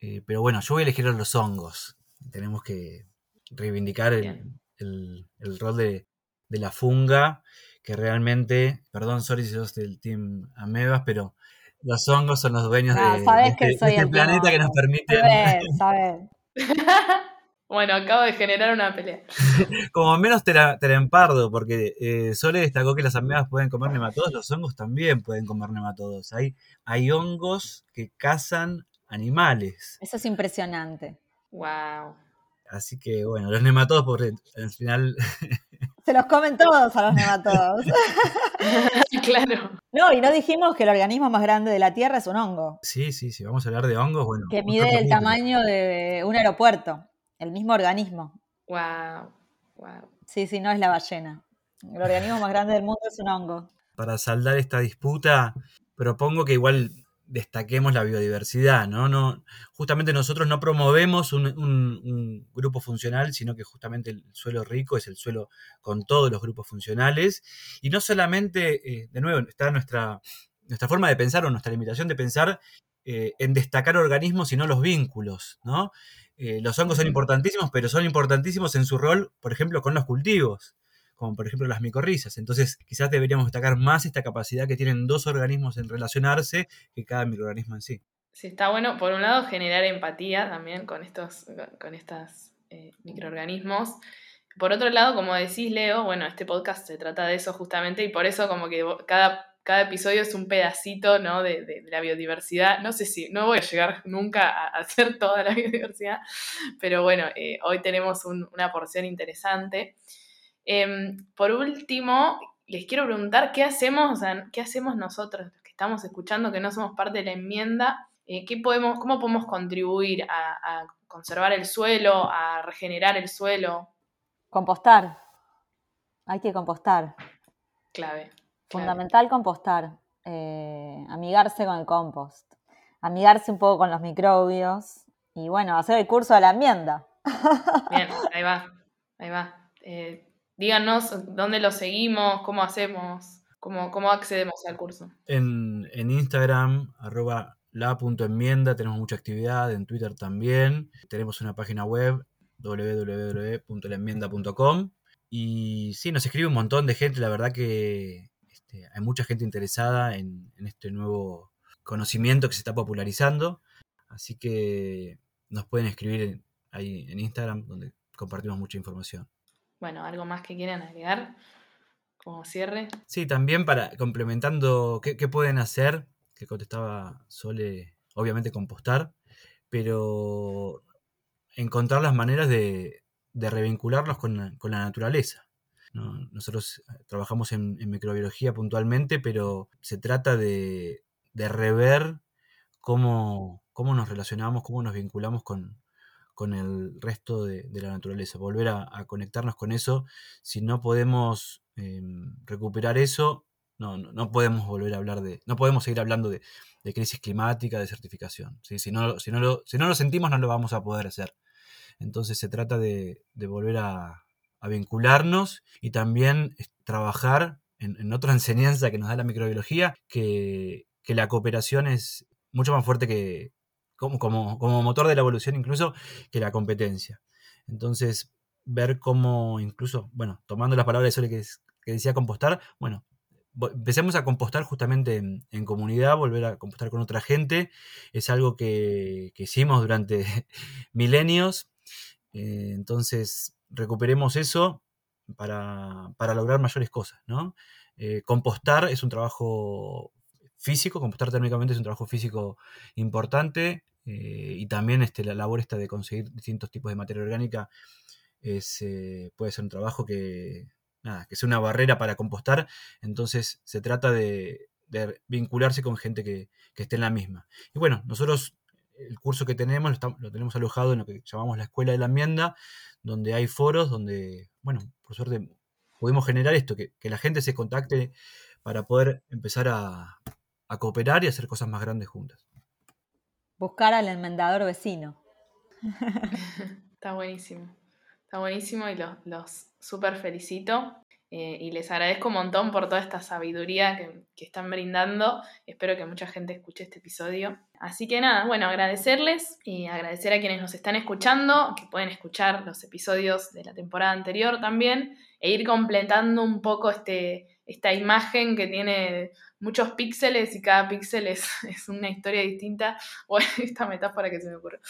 Eh, pero bueno, yo voy a elegir a los hongos. Tenemos que reivindicar el, el, rol de, de la funga que realmente, perdón, sorry si sos del team Amebas, pero los hongos son los dueños de, este, este planeta que nos permite... bueno, acabo de generar una pelea. Como menos te la, empardo, porque eh, Sole destacó que las amebas pueden comer nematodos, los hongos también pueden comer nematodos. Hay, hay hongos que cazan animales. Eso es impresionante. Wow. Así que bueno, los nematodos por al final Se los comen todos a los nematodos. claro. No, y no dijimos que el organismo más grande de la Tierra es un hongo. Sí, sí, sí, vamos a hablar de hongos, bueno. Que mide el tamaño de un aeropuerto, el mismo organismo. Wow, wow. Sí, sí, no es la ballena. El organismo más grande del mundo es un hongo. Para saldar esta disputa, propongo que igual destaquemos la biodiversidad, ¿no? no justamente nosotros no promovemos un, grupo funcional, sino que justamente el suelo rico es el suelo con todos los grupos funcionales. Y no solamente, eh, de nuevo, está nuestra, nuestra forma de pensar o nuestra limitación de pensar eh, en destacar organismos y no los vínculos, ¿no? Eh, los hongos son importantísimos, pero son importantísimos en su rol, por ejemplo, con los cultivos, como por ejemplo las micorrizas. Entonces, quizás deberíamos destacar más esta capacidad que tienen dos organismos en relacionarse que cada microorganismo en sí. Sí, está bueno, por un lado, generar empatía también con estos, con estos eh, microorganismos. Por otro lado, como decís, Leo, bueno, este podcast se trata de eso justamente y por eso como que cada cada episodio es un pedacito ¿no? de, la biodiversidad. No sé si, no voy a llegar nunca a hacer toda la biodiversidad, pero bueno, eh, hoy tenemos una porción interesante. Em, por último, les quiero preguntar qué hacemos, qué hacemos nosotros, los que estamos escuchando, que no somos parte de la enmienda, eh, ¿qué podemos, ¿cómo podemos contribuir a, a conservar el suelo, a regenerar el suelo? Compostar. Hay que compostar. Clave. Fundamental compostar, eh, amigarse con el compost, amigarse un poco con los microbios y bueno, hacer el curso de la enmienda. Bien, ahí va, ahí va. Eh, díganos dónde lo seguimos, cómo hacemos, cómo, cómo accedemos al curso. En, en Instagram, arroba la.enmienda, tenemos mucha actividad, en Twitter también. Tenemos una página web www.laenmienda.com y sí, nos escribe un montón de gente, la verdad que este, hay mucha gente interesada en, este nuevo conocimiento que se está popularizando. Así que nos pueden escribir ahí en Instagram, donde compartimos mucha información. Bueno, ¿algo más que quieran agregar como cierre? Sí, también para complementando qué, pueden hacer, que contestaba Sole, obviamente compostar, pero encontrar las maneras de, de revincularlos con la naturaleza. Nosotros eh, trabajamos en, microbiología puntualmente, pero se trata de, rever cómo, cómo, nos relacionamos, cómo nos vinculamos con, el resto de, la naturaleza, volver a, conectarnos con eso. Si no podemos em, recuperar eso, no, no, podemos volver a hablar de, no podemos seguir hablando de, crisis climática, de certificación. Si, no, si, no lo, si no lo sentimos, no lo vamos a poder hacer. Entonces se trata de volver a, a vincularnos y también trabajar en, otra enseñanza que nos da la microbiología, que, la cooperación es mucho más fuerte que, como, como, motor de la evolución incluso, que la competencia. Entonces, ver cómo incluso, bueno, tomando las palabras de Sole que, que decía compostar, bueno, empecemos a compostar justamente en, comunidad, volver a compostar con otra gente. Es algo que, hicimos durante milenios. Eh, entonces, recuperemos eso para, lograr mayores cosas, ¿no? Eh, compostar es un trabajo físico, compostar térmicamente es un trabajo físico importante eh, y también este, la labor esta de conseguir distintos tipos de materia orgánica es, eh, puede ser un trabajo que, nada, que sea una barrera para compostar, entonces se trata de, vincularse con gente que, que, esté en la misma. Y bueno, nosotros el curso que tenemos lo, tenemos alojado en lo que llamamos la Escuela de la Enmienda, donde hay foros, donde, bueno, por suerte pudimos generar esto, que, la gente se contacte para poder empezar a, cooperar y hacer cosas más grandes juntas. Buscar al enmendador vecino. Está buenísimo. Está buenísimo y los, los súper felicito. Eh, y les agradezco un montón por toda esta sabiduría que, están brindando. Espero que mucha gente escuche este episodio. Así que nada, bueno, agradecerles y agradecer a quienes nos están escuchando, que pueden escuchar los episodios de la temporada anterior también, e ir completando un poco este, esta imagen que tiene muchos píxeles y cada píxel es, una historia distinta. Bueno, esta metáfora que se me ocurre.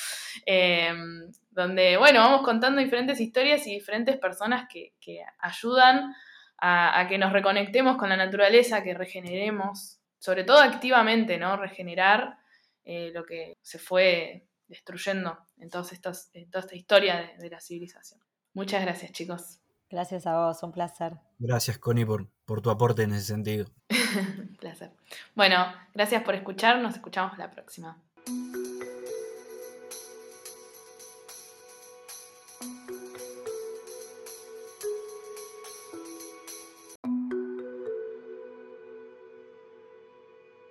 Em, donde, bueno, vamos contando diferentes historias y diferentes personas que, que ayudan a, que nos reconectemos con la naturaleza, que regeneremos, sobre todo activamente, ¿no? Regenerar eh, lo que se fue destruyendo en, toda esta historia de, la civilización. Muchas gracias, chicos. Gracias a vos, un placer. Gracias, Connie, por, por tu aporte en ese sentido. placer. Bueno, gracias por escuchar, nos escuchamos la próxima.